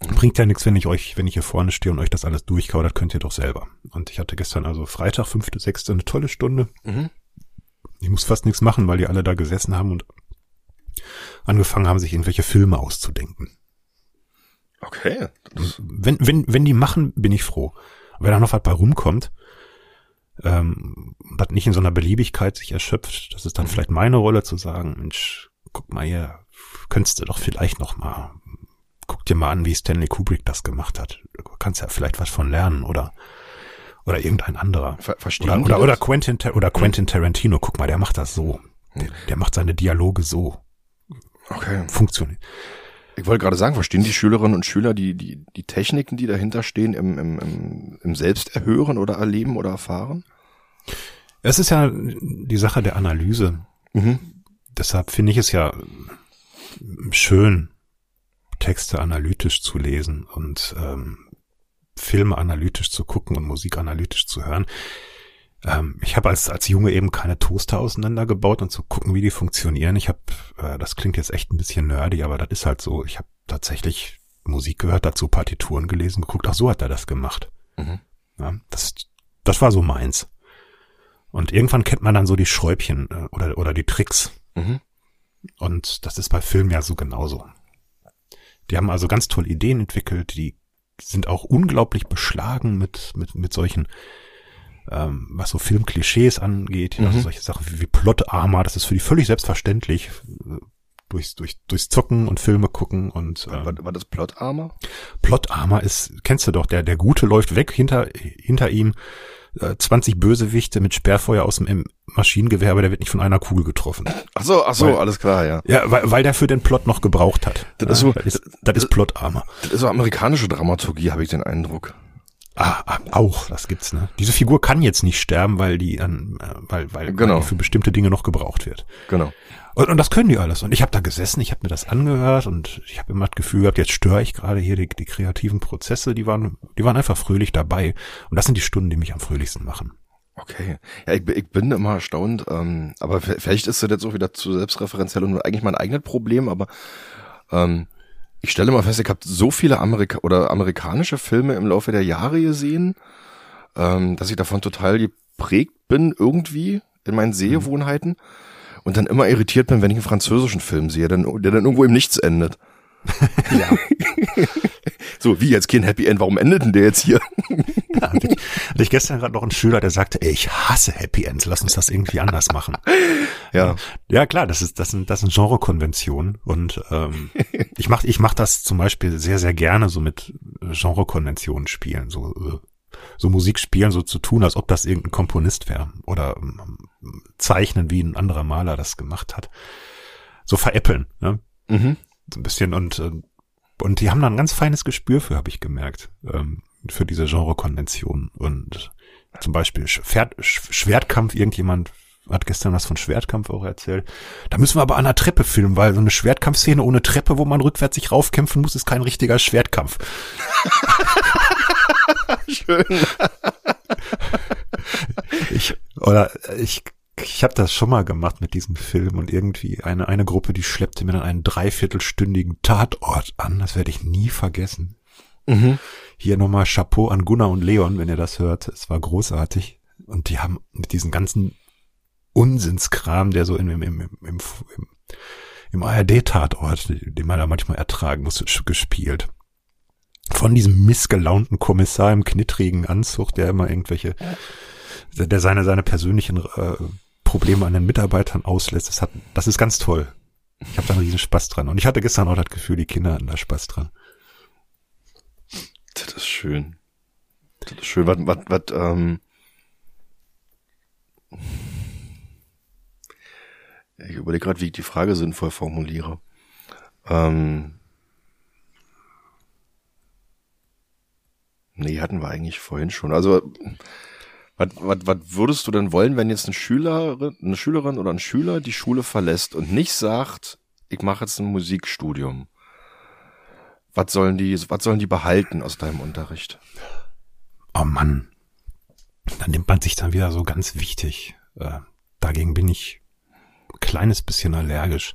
Bringt ja nichts, wenn ich euch, wenn ich hier vorne stehe und euch das alles durchkau, das könnt ihr doch selber. Und ich hatte gestern also Freitag, fünfte, sechste, eine tolle Stunde. Mhm. Ich muss fast nichts machen, weil die alle da gesessen haben und angefangen haben, sich irgendwelche Filme auszudenken. Okay. Wenn, wenn, wenn die machen, bin ich froh. Wenn da noch was bei rumkommt, ähm, das nicht in so einer Beliebigkeit sich erschöpft, das ist dann vielleicht meine Rolle zu sagen, Mensch, guck mal hier, könntest du doch vielleicht noch mal, guck dir mal an, wie Stanley Kubrick das gemacht hat. Du kannst ja vielleicht was von lernen oder oder irgendein anderer. Ver verstehen Oder, oder, oder Quentin oder Quentin Tarantino, guck mal, der macht das so. Der, der macht seine Dialoge so. Okay. Funktioniert. Ich wollte gerade sagen, verstehen die Schülerinnen und Schüler die, die, die Techniken, die dahinter stehen, im, im, im, im Selbsterhören oder Erleben oder Erfahren? Es ist ja die Sache der Analyse. Mhm. Deshalb finde ich es ja schön, Texte analytisch zu lesen und ähm, Filme analytisch zu gucken und Musik analytisch zu hören. Ähm, ich habe als, als Junge eben keine Toaster auseinandergebaut und zu gucken, wie die funktionieren. Ich habe, äh, das klingt jetzt echt ein bisschen nerdy, aber das ist halt so. Ich habe tatsächlich Musik gehört, dazu Partituren gelesen, geguckt, ach so hat er das gemacht. Mhm. Ja, das, das war so meins. Und irgendwann kennt man dann so die Schräubchen äh, oder, oder die Tricks. Mhm. Und das ist bei Filmen ja so genauso. Die haben also ganz tolle Ideen entwickelt, die sind auch unglaublich beschlagen mit, mit, mit solchen, ähm, was so Filmklischees angeht, also Mhm. solche Sachen wie, wie Plot Armor, das ist für die völlig selbstverständlich, äh, durchs, durch, durchs Zocken und Filme gucken und ähm, War, war das Plot Armor? Plot Armor ist, kennst du doch, der, der Gute läuft weg, hinter, hinter ihm äh, 20 Bösewichte mit Sperrfeuer aus dem Maschinengewehr, aber der wird nicht von einer Kugel getroffen. Ach so, ach so, Weil- alles klar, ja. Ja, weil, weil der für den Plot noch gebraucht hat. Das ist so- das ist, das ist Plot Armor. Das ist so amerikanische Dramaturgie, habe ich den Eindruck. Ah, auch, das gibt's, ne? Diese Figur kann jetzt nicht sterben, weil die an, äh, weil, weil, Genau. weil die für bestimmte Dinge noch gebraucht wird. Genau. Und, und das können die alles. Und ich habe da gesessen, ich habe mir das angehört und ich habe immer das Gefühl gehabt, jetzt störe ich gerade hier die, die kreativen Prozesse, die waren, die waren einfach fröhlich dabei. Und das sind die Stunden, die mich am fröhlichsten machen. Okay. Ja, ich, bin- ich bin immer erstaunt, ähm, aber vielleicht ist das jetzt auch wieder zu selbstreferenziell und eigentlich mein eigenes Problem, aber ähm, ich stelle mal fest, ich habe so viele Amerika oder amerikanische Filme im Laufe der Jahre gesehen, ähm, dass ich davon total geprägt bin irgendwie in meinen Sehgewohnheiten und dann immer irritiert bin, wenn ich einen französischen Film sehe, dann, der dann irgendwo im Nichts endet. *laughs* Ja. *laughs* So, wie jetzt kein Happy End, warum endet denn der jetzt hier? *laughs* hatte ich, hatte ich gestern gerade noch einen Schüler, der sagte, ey, ich hasse Happy Ends, lass uns das irgendwie anders machen. *laughs* Ja. Ja, klar, das ist, das sind, das sind Genrekonventionen und ähm, ich mach, ich mach das zum Beispiel sehr, sehr gerne so mit Genrekonventionen spielen, so, äh, so Musik spielen, so zu tun, als ob das irgendein Komponist wäre oder ähm, zeichnen, wie ein anderer Maler das gemacht hat. So veräppeln, ne? Mhm. so ein bisschen und äh, und die haben da ein ganz feines Gespür für, habe ich gemerkt, ähm, für diese Genrekonvention und zum Beispiel Schwert, Sch- Schwertkampf. Irgendjemand hat gestern was von Schwertkampf auch erzählt. Da müssen wir aber an der Treppe filmen, weil so eine Schwertkampfszene ohne Treppe, wo man rückwärts sich raufkämpfen muss, ist kein richtiger Schwertkampf. *laughs* Schön. Ich oder ich ich habe das schon mal gemacht mit diesem Film und irgendwie eine eine Gruppe, die schleppte mir dann einen dreiviertelstündigen Tatort an. Das werde ich nie vergessen. Mhm. Hier nochmal Chapeau an Gunnar und Leon, wenn ihr das hört. Es war großartig. Und die haben mit diesem ganzen Unsinnskram, der so im, im, im, im, im, im ARD-Tatort, den man da manchmal ertragen muss, gespielt. Von diesem missgelaunten Kommissar im knittrigen Anzug, der immer irgendwelche, der der seine, seine persönlichen äh, Probleme an den Mitarbeitern auslässt. Das hat, das ist ganz toll. Ich habe da einen riesen Spaß dran. Und ich hatte gestern auch das Gefühl, die Kinder hatten da Spaß dran. Das ist schön. Das ist schön. Was, was, was, ähm ich überlege gerade, wie ich die Frage sinnvoll formuliere. Ähm nee, hatten wir eigentlich vorhin schon. Also, was, was, was würdest du denn wollen, wenn jetzt eine Schülerin, eine Schülerin oder ein Schüler die Schule verlässt und nicht sagt, ich mache jetzt ein Musikstudium? Was sollen die, was sollen die behalten aus deinem Unterricht? Oh Mann. Da nimmt man sich dann wieder so ganz wichtig. Äh, dagegen bin ich ein kleines bisschen allergisch.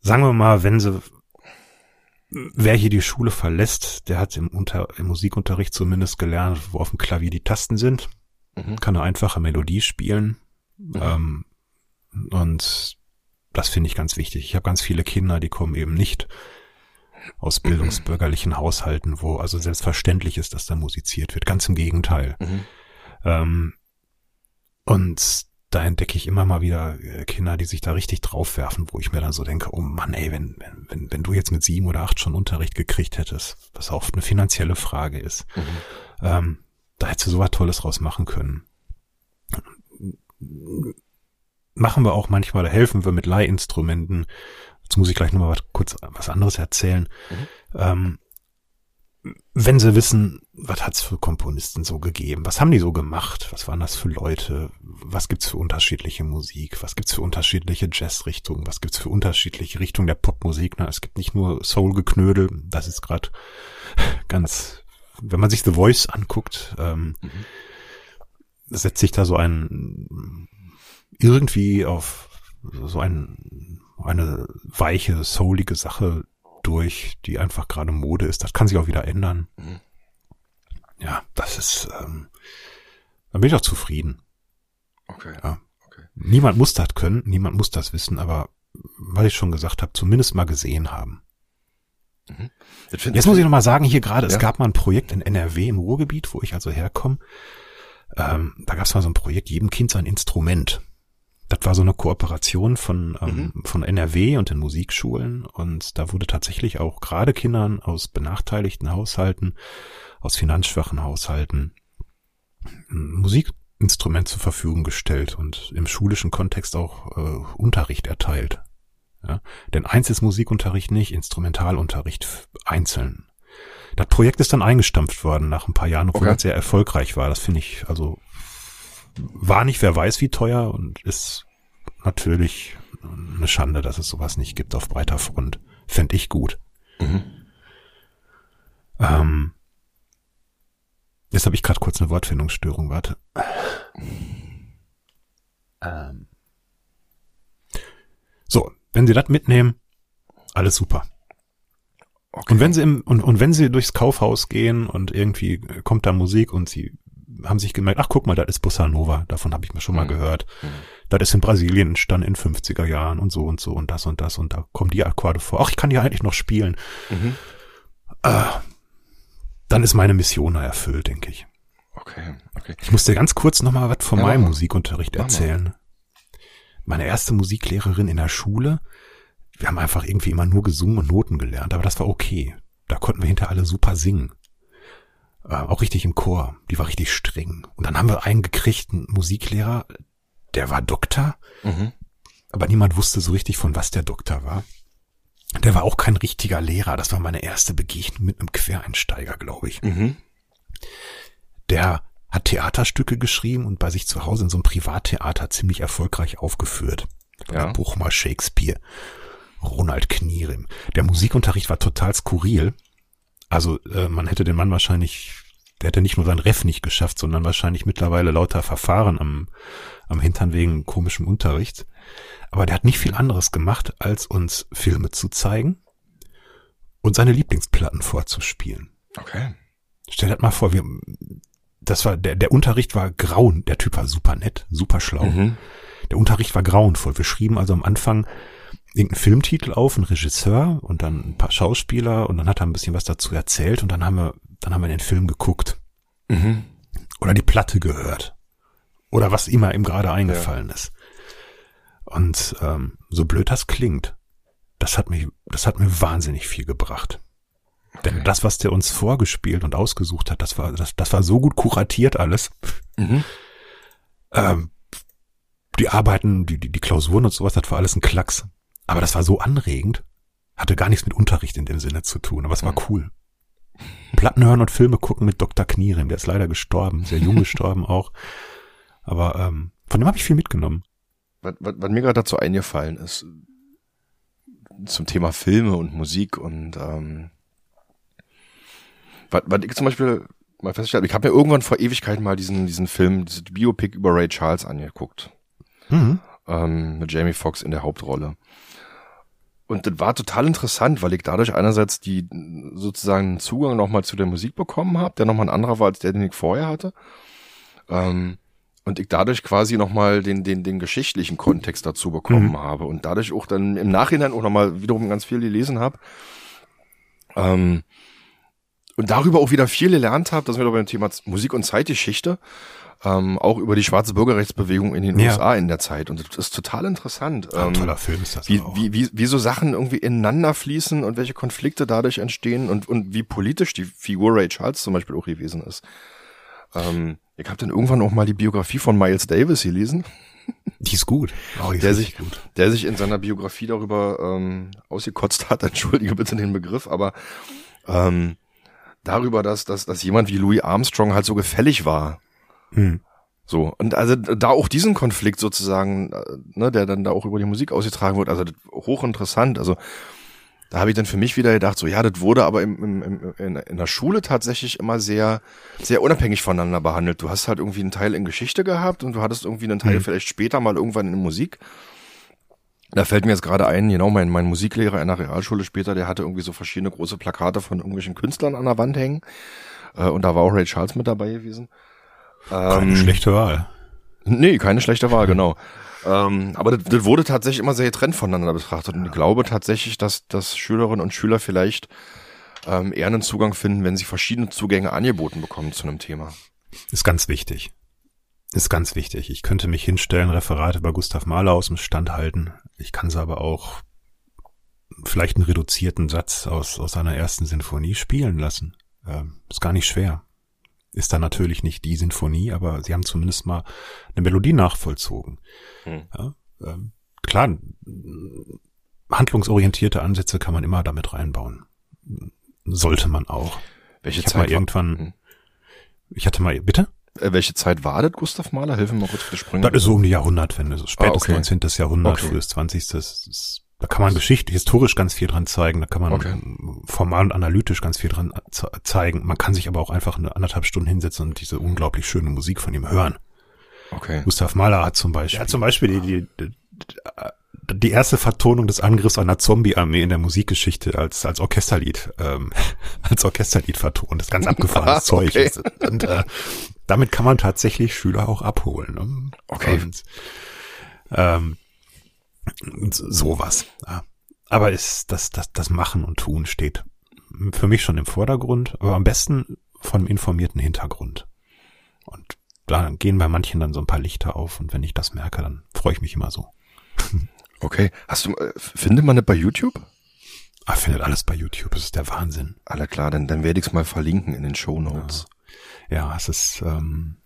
Sagen wir mal, wenn sie, wer hier die Schule verlässt, der hat im, Unter im Musikunterricht zumindest gelernt, wo auf dem Klavier die Tasten sind. Mhm. Kann eine einfache Melodie spielen. Mhm. Ähm, und das finde ich ganz wichtig. Ich habe ganz viele Kinder, die kommen eben nicht aus bildungsbürgerlichen Haushalten, wo also selbstverständlich ist, dass da musiziert wird. Ganz im Gegenteil. Mhm. Ähm, und da entdecke ich immer mal wieder äh, Kinder, die sich da richtig draufwerfen, wo ich mir dann so denke, oh Mann, ey, wenn, wenn, wenn du jetzt mit sieben oder acht schon Unterricht gekriegt hättest, was auch eine finanzielle Frage ist, mhm. ähm, da hättest du sowas Tolles draus machen können. Machen wir auch manchmal, da helfen wir mit Leihinstrumenten. Jetzt muss ich gleich nochmal was, kurz was anderes erzählen. Mhm. Ähm, wenn sie wissen, was hat's für Komponisten so gegeben? Was haben die so gemacht? Was waren das für Leute? Was gibt's für unterschiedliche Musik? Was gibt's für unterschiedliche Jazzrichtungen? Was gibt's für unterschiedliche Richtungen der Popmusik? Na, es gibt nicht nur Soul-Geknödel, das ist gerade ganz, wenn man sich The Voice anguckt, ähm, mhm. setzt sich da so ein irgendwie auf so ein, eine weiche, soulige Sache durch, die einfach gerade Mode ist. Das kann sich auch wieder ändern. Mhm. Ja, das ist, ähm, dann bin ich auch zufrieden. Okay. Ja. okay. Niemand muss das können, niemand muss das wissen, aber was ich schon gesagt habe, zumindest mal gesehen haben. Mhm. Jetzt muss ich noch mal sagen, hier gerade, ja. es gab mal ein Projekt in NRW im Ruhrgebiet, wo ich also herkomme. Ähm, da gab es mal so ein Projekt, jedem Kind sein Instrument. Das war so eine Kooperation von, ähm, mhm. von NRW und den Musikschulen und da wurde tatsächlich auch gerade Kindern aus benachteiligten Haushalten, aus finanzschwachen Haushalten ein Musikinstrument zur Verfügung gestellt und im schulischen Kontext auch äh, Unterricht erteilt. Ja? Denn eins ist Musikunterricht nicht, Instrumentalunterricht einzeln. Das Projekt ist dann eingestampft worden nach ein paar Jahren, obwohl okay. das sehr erfolgreich war. Das finde ich also war nicht wer weiß wie teuer und ist natürlich eine Schande, dass es sowas nicht gibt auf breiter Front. Fände ich gut. Mhm. Ähm, jetzt habe ich gerade kurz eine Wortfindungsstörung, warte. Ähm. So, wenn Sie das mitnehmen, alles super. Okay. Und wenn Sie im, und, und wenn Sie durchs Kaufhaus gehen und irgendwie kommt da Musik und Sie haben sich gemerkt, ach guck mal, das ist Bossa Nova, davon habe ich mir schon mal mhm. gehört. Mhm. Das ist in Brasilien entstanden in 50er Jahren und so und so und das und das und da kommen die Akkorde vor. Ach, ich kann die eigentlich noch spielen. Mhm. Äh, dann ist meine Mission erfüllt, denke ich. Okay, okay. Ich musste ganz kurz noch mal was von ja, meinem Musikunterricht erzählen. Meine erste Musiklehrerin in der Schule, wir haben einfach irgendwie immer nur gesungen und Noten gelernt, aber das war okay. Da konnten wir hinter alle super singen äh, auch richtig im Chor. Die war richtig streng. Und dann haben wir einen gekriegt, einen Musiklehrer, der war Doktor, mhm. aber niemand wusste so richtig, von was der Doktor war. Der war auch kein richtiger Lehrer. Das war meine erste Begegnung mit einem Quereinsteiger, glaube ich. Mhm. Der hat Theaterstücke geschrieben und bei sich zu Hause in so einem Privattheater ziemlich erfolgreich aufgeführt. Ja. Buchmal Shakespeare, Ronald Knierim. Der Musikunterricht war total skurril. Also äh, man hätte den Mann wahrscheinlich, der hätte nicht nur sein Ref nicht geschafft, sondern wahrscheinlich mittlerweile lauter Verfahren am, am Hintern wegen komischem Unterricht. Aber der hat nicht viel anderes gemacht, als uns Filme zu zeigen und seine Lieblingsplatten vorzuspielen. Okay. Stell dir das mal vor, wir, das war, der, der Unterricht war grauen, der Typ war super nett, super schlau. Mhm. Der Unterricht war grauenvoll. Wir schrieben also am Anfang irgendeinen Filmtitel auf, einen Regisseur und dann ein paar Schauspieler und dann hat er ein bisschen was dazu erzählt und dann haben wir, dann haben wir den Film geguckt. Mhm. Oder die Platte gehört. Oder was immer ihm gerade eingefallen ja. ist. Und ähm, so blöd das klingt, das hat mich, das hat mir wahnsinnig viel gebracht. Okay. Denn das, was der uns vorgespielt und ausgesucht hat, das war, das, das war so gut kuratiert alles. Mhm. Ähm, die Arbeiten, die, die, die Klausuren und sowas, das war alles ein Klacks. Aber das war so anregend. Hatte gar nichts mit Unterricht in dem Sinne zu tun, aber es war mhm. cool. Platten hören und Filme gucken mit Dr. Knierim, der ist leider gestorben, sehr jung *laughs* gestorben auch. Aber ähm, von dem habe ich viel mitgenommen. Was, was, was mir gerade dazu eingefallen ist, zum Thema Filme und Musik und ähm, was, was ich zum Beispiel mal festgestellt ich habe mir irgendwann vor Ewigkeiten mal diesen, diesen Film, diese Biopic über Ray Charles angeguckt. Mhm. Ähm, mit Jamie Foxx in der Hauptrolle. Und das war total interessant, weil ich dadurch einerseits die sozusagen Zugang nochmal zu der Musik bekommen habe, der nochmal ein anderer war als der, den ich vorher hatte. Ähm, und ich dadurch quasi nochmal den, den, den geschichtlichen Kontext dazu bekommen mhm. habe und dadurch auch dann im Nachhinein auch nochmal wiederum ganz viel gelesen habe. Ähm, und darüber auch wieder viel gelernt habe, dass wir beim Thema Musik und Zeitgeschichte, ähm, auch über die schwarze Bürgerrechtsbewegung in den ja. USA in der Zeit. Und das ist total interessant. Ein ähm, toller Film ist das wie, auch. Wie, wie, wie so Sachen irgendwie ineinander fließen und welche Konflikte dadurch entstehen und, und wie politisch die Figur Ray Charles zum Beispiel auch gewesen ist. Ähm, ich habe dann irgendwann auch mal die Biografie von Miles Davis gelesen. Die ist gut. *laughs* Oh, die der, sich, gut. der sich in seiner Biografie darüber ähm, ausgekotzt hat, *laughs* entschuldige bitte den Begriff, aber ähm, darüber, dass, dass, dass jemand wie Louis Armstrong halt so gefällig war. Hm. So, und also da auch diesen Konflikt sozusagen, äh, ne, der dann da auch über die Musik ausgetragen wird, also hochinteressant. Also da habe ich dann für mich wieder gedacht, so ja, das wurde aber im, im, im, in, in der Schule tatsächlich immer sehr, sehr unabhängig voneinander behandelt. Du hast halt irgendwie einen Teil in Geschichte gehabt und du hattest irgendwie einen Teil mhm. vielleicht später mal irgendwann in Musik. Da fällt mir jetzt gerade ein, genau, mein, mein Musiklehrer in der Realschule später, der hatte irgendwie so verschiedene große Plakate von irgendwelchen Künstlern an der Wand hängen. Äh, und da war auch Ray Charles mit dabei gewesen. Keine ähm, schlechte Wahl. Nee, keine schlechte Wahl, genau. Ähm, aber das, das wurde tatsächlich immer sehr getrennt voneinander betrachtet. Und ich glaube tatsächlich, dass, dass Schülerinnen und Schüler vielleicht ähm, eher einen Zugang finden, wenn sie verschiedene Zugänge angeboten bekommen zu einem Thema. Ist ganz wichtig. Ist ganz wichtig. Ich könnte mich hinstellen, Referate über Gustav Mahler aus dem Stand halten. Ich kann sie aber auch vielleicht einen reduzierten Satz aus, aus seiner ersten Sinfonie spielen lassen. Ähm, ist gar nicht schwer ist dann natürlich nicht die Sinfonie, aber sie haben zumindest mal eine Melodie nachvollzogen. Hm. Ja, ähm, klar, handlungsorientierte Ansätze kann man immer damit reinbauen. Sollte man auch. Welche ich Zeit? Mal irgendwann, hm. ich hatte mal, bitte? Äh, welche Zeit war das, Gustav Mahler? Hilf mir mal kurz für die Sprünge. Das ist so um die Jahrhundertwende, so spätes ah, okay. 19. Jahrhundert, okay. frühes 20. Das ist da kann man Geschichte, historisch ganz viel dran zeigen, da kann man okay. formal und analytisch ganz viel dran zeigen. Man kann sich aber auch einfach eine anderthalb Stunden hinsetzen und diese unglaublich schöne Musik von ihm hören. Okay. Gustav Mahler hat zum Beispiel, hat zum Beispiel die, die, die erste Vertonung des Angriffs einer Zombie-Armee in der Musikgeschichte als als Orchesterlied ähm, *laughs* als Orchesterlied vertont. Das ist ganz abgefahrenes *laughs* Zeug. Okay. Und äh, damit kann man tatsächlich Schüler auch abholen. Ne? Okay. Und, ähm, sowas. Ja. Aber ist das, das, das Machen und Tun steht für mich schon im Vordergrund, aber am besten von informierten Hintergrund. Und da gehen bei manchen dann so ein paar Lichter auf und wenn ich das merke, dann freue ich mich immer so. *laughs* Okay. Hast du, äh, findet man das bei YouTube? Ah, findet alles bei YouTube. Das ist der Wahnsinn. Alle klar, dann, dann werde ich es mal verlinken in den Show Notes. Ja, ja es ist, ähm,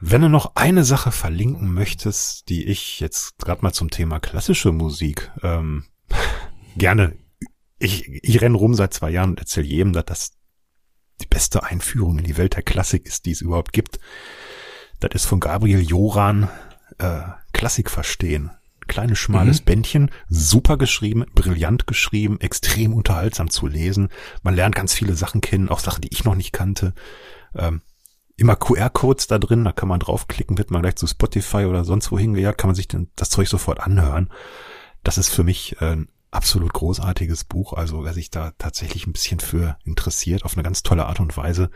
wenn du noch eine Sache verlinken möchtest, die ich jetzt gerade mal zum Thema klassische Musik ähm, *laughs* gerne, ich, ich renne rum seit zwei Jahren und erzähle jedem, dass das die beste Einführung in die Welt der Klassik ist, die es überhaupt gibt. Das ist von Gabriel Joran äh, Klassik verstehen. Kleines schmales mhm. Bändchen, super geschrieben, brillant geschrieben, extrem unterhaltsam zu lesen. Man lernt ganz viele Sachen kennen, auch Sachen, die ich noch nicht kannte. Ähm, immer QR-Codes da drin, da kann man draufklicken, wird man gleich zu Spotify oder sonst wohin gejagt, kann man sich dann das Zeug sofort anhören. Das ist für mich ein absolut großartiges Buch, also wer sich da tatsächlich ein bisschen für interessiert, auf eine ganz tolle Art und Weise.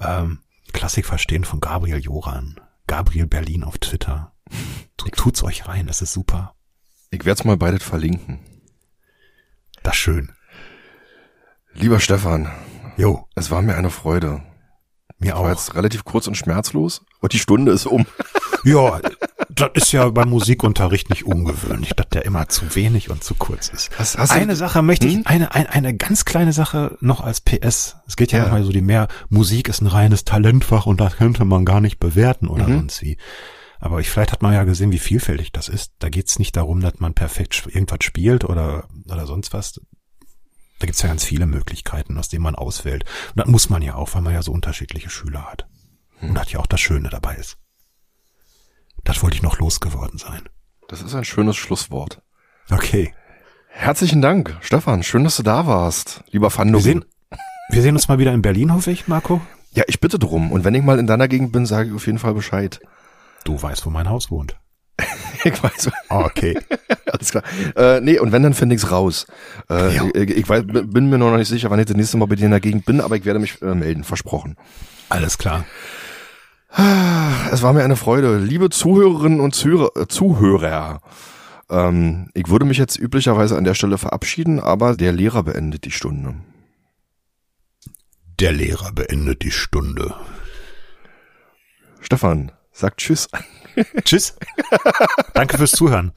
Ähm, Klassik verstehen von Gabriel Joran, Gabriel Berlin auf Twitter. Tut's euch rein, das ist super. Ich werde es mal beides verlinken. Das schön. Lieber Stefan. Jo. Es war mir eine Freude. Mir auch. War jetzt relativ kurz und schmerzlos und die Stunde ist um. *laughs* Ja, das ist ja beim Musikunterricht nicht ungewöhnlich, dass der immer zu wenig und zu kurz ist. Hast, hast eine Sache möchte ich, hm? eine, eine, eine ganz kleine Sache noch als PS. Es geht ja, ja. manchmal so die mehr, Musik ist ein reines Talentfach und das könnte man gar nicht bewerten oder mhm. sonst wie. Aber ich, vielleicht hat man ja gesehen, wie vielfältig das ist. Da geht's nicht darum, dass man perfekt irgendwas spielt oder, oder sonst was. Da gibt's ja ganz viele Möglichkeiten, aus denen man auswählt. Und das muss man ja auch, weil man ja so unterschiedliche Schüler hat. Und das ja auch das Schöne dabei ist. Das wollte ich noch losgeworden sein. Das ist ein schönes Schlusswort. Okay. Herzlichen Dank, Stefan. Schön, dass du da warst, lieber Fando. Wir sehen, wir sehen uns mal wieder in Berlin, hoffe ich, Marco. Ja, ich bitte drum. Und wenn ich mal in deiner Gegend bin, sage ich auf jeden Fall Bescheid. Du weißt, wo mein Haus wohnt. *laughs* ich weiß. Oh, okay. *laughs* Alles klar. Äh, nee, und wenn, dann finde ich's raus. Äh, Ja. ich, ich weiß, bin mir noch nicht sicher, wann ich das nächste Mal bei dir in der Gegend bin, aber ich werde mich äh, melden, versprochen. Alles klar. Es war mir eine Freude. Liebe Zuhörerinnen und Zuhörer, äh, Zuhörer ähm, ich würde mich jetzt üblicherweise an der Stelle verabschieden, aber der Lehrer beendet die Stunde. Der Lehrer beendet die Stunde. Stefan, sagt Tschüss. Tschüss. Danke fürs Zuhören.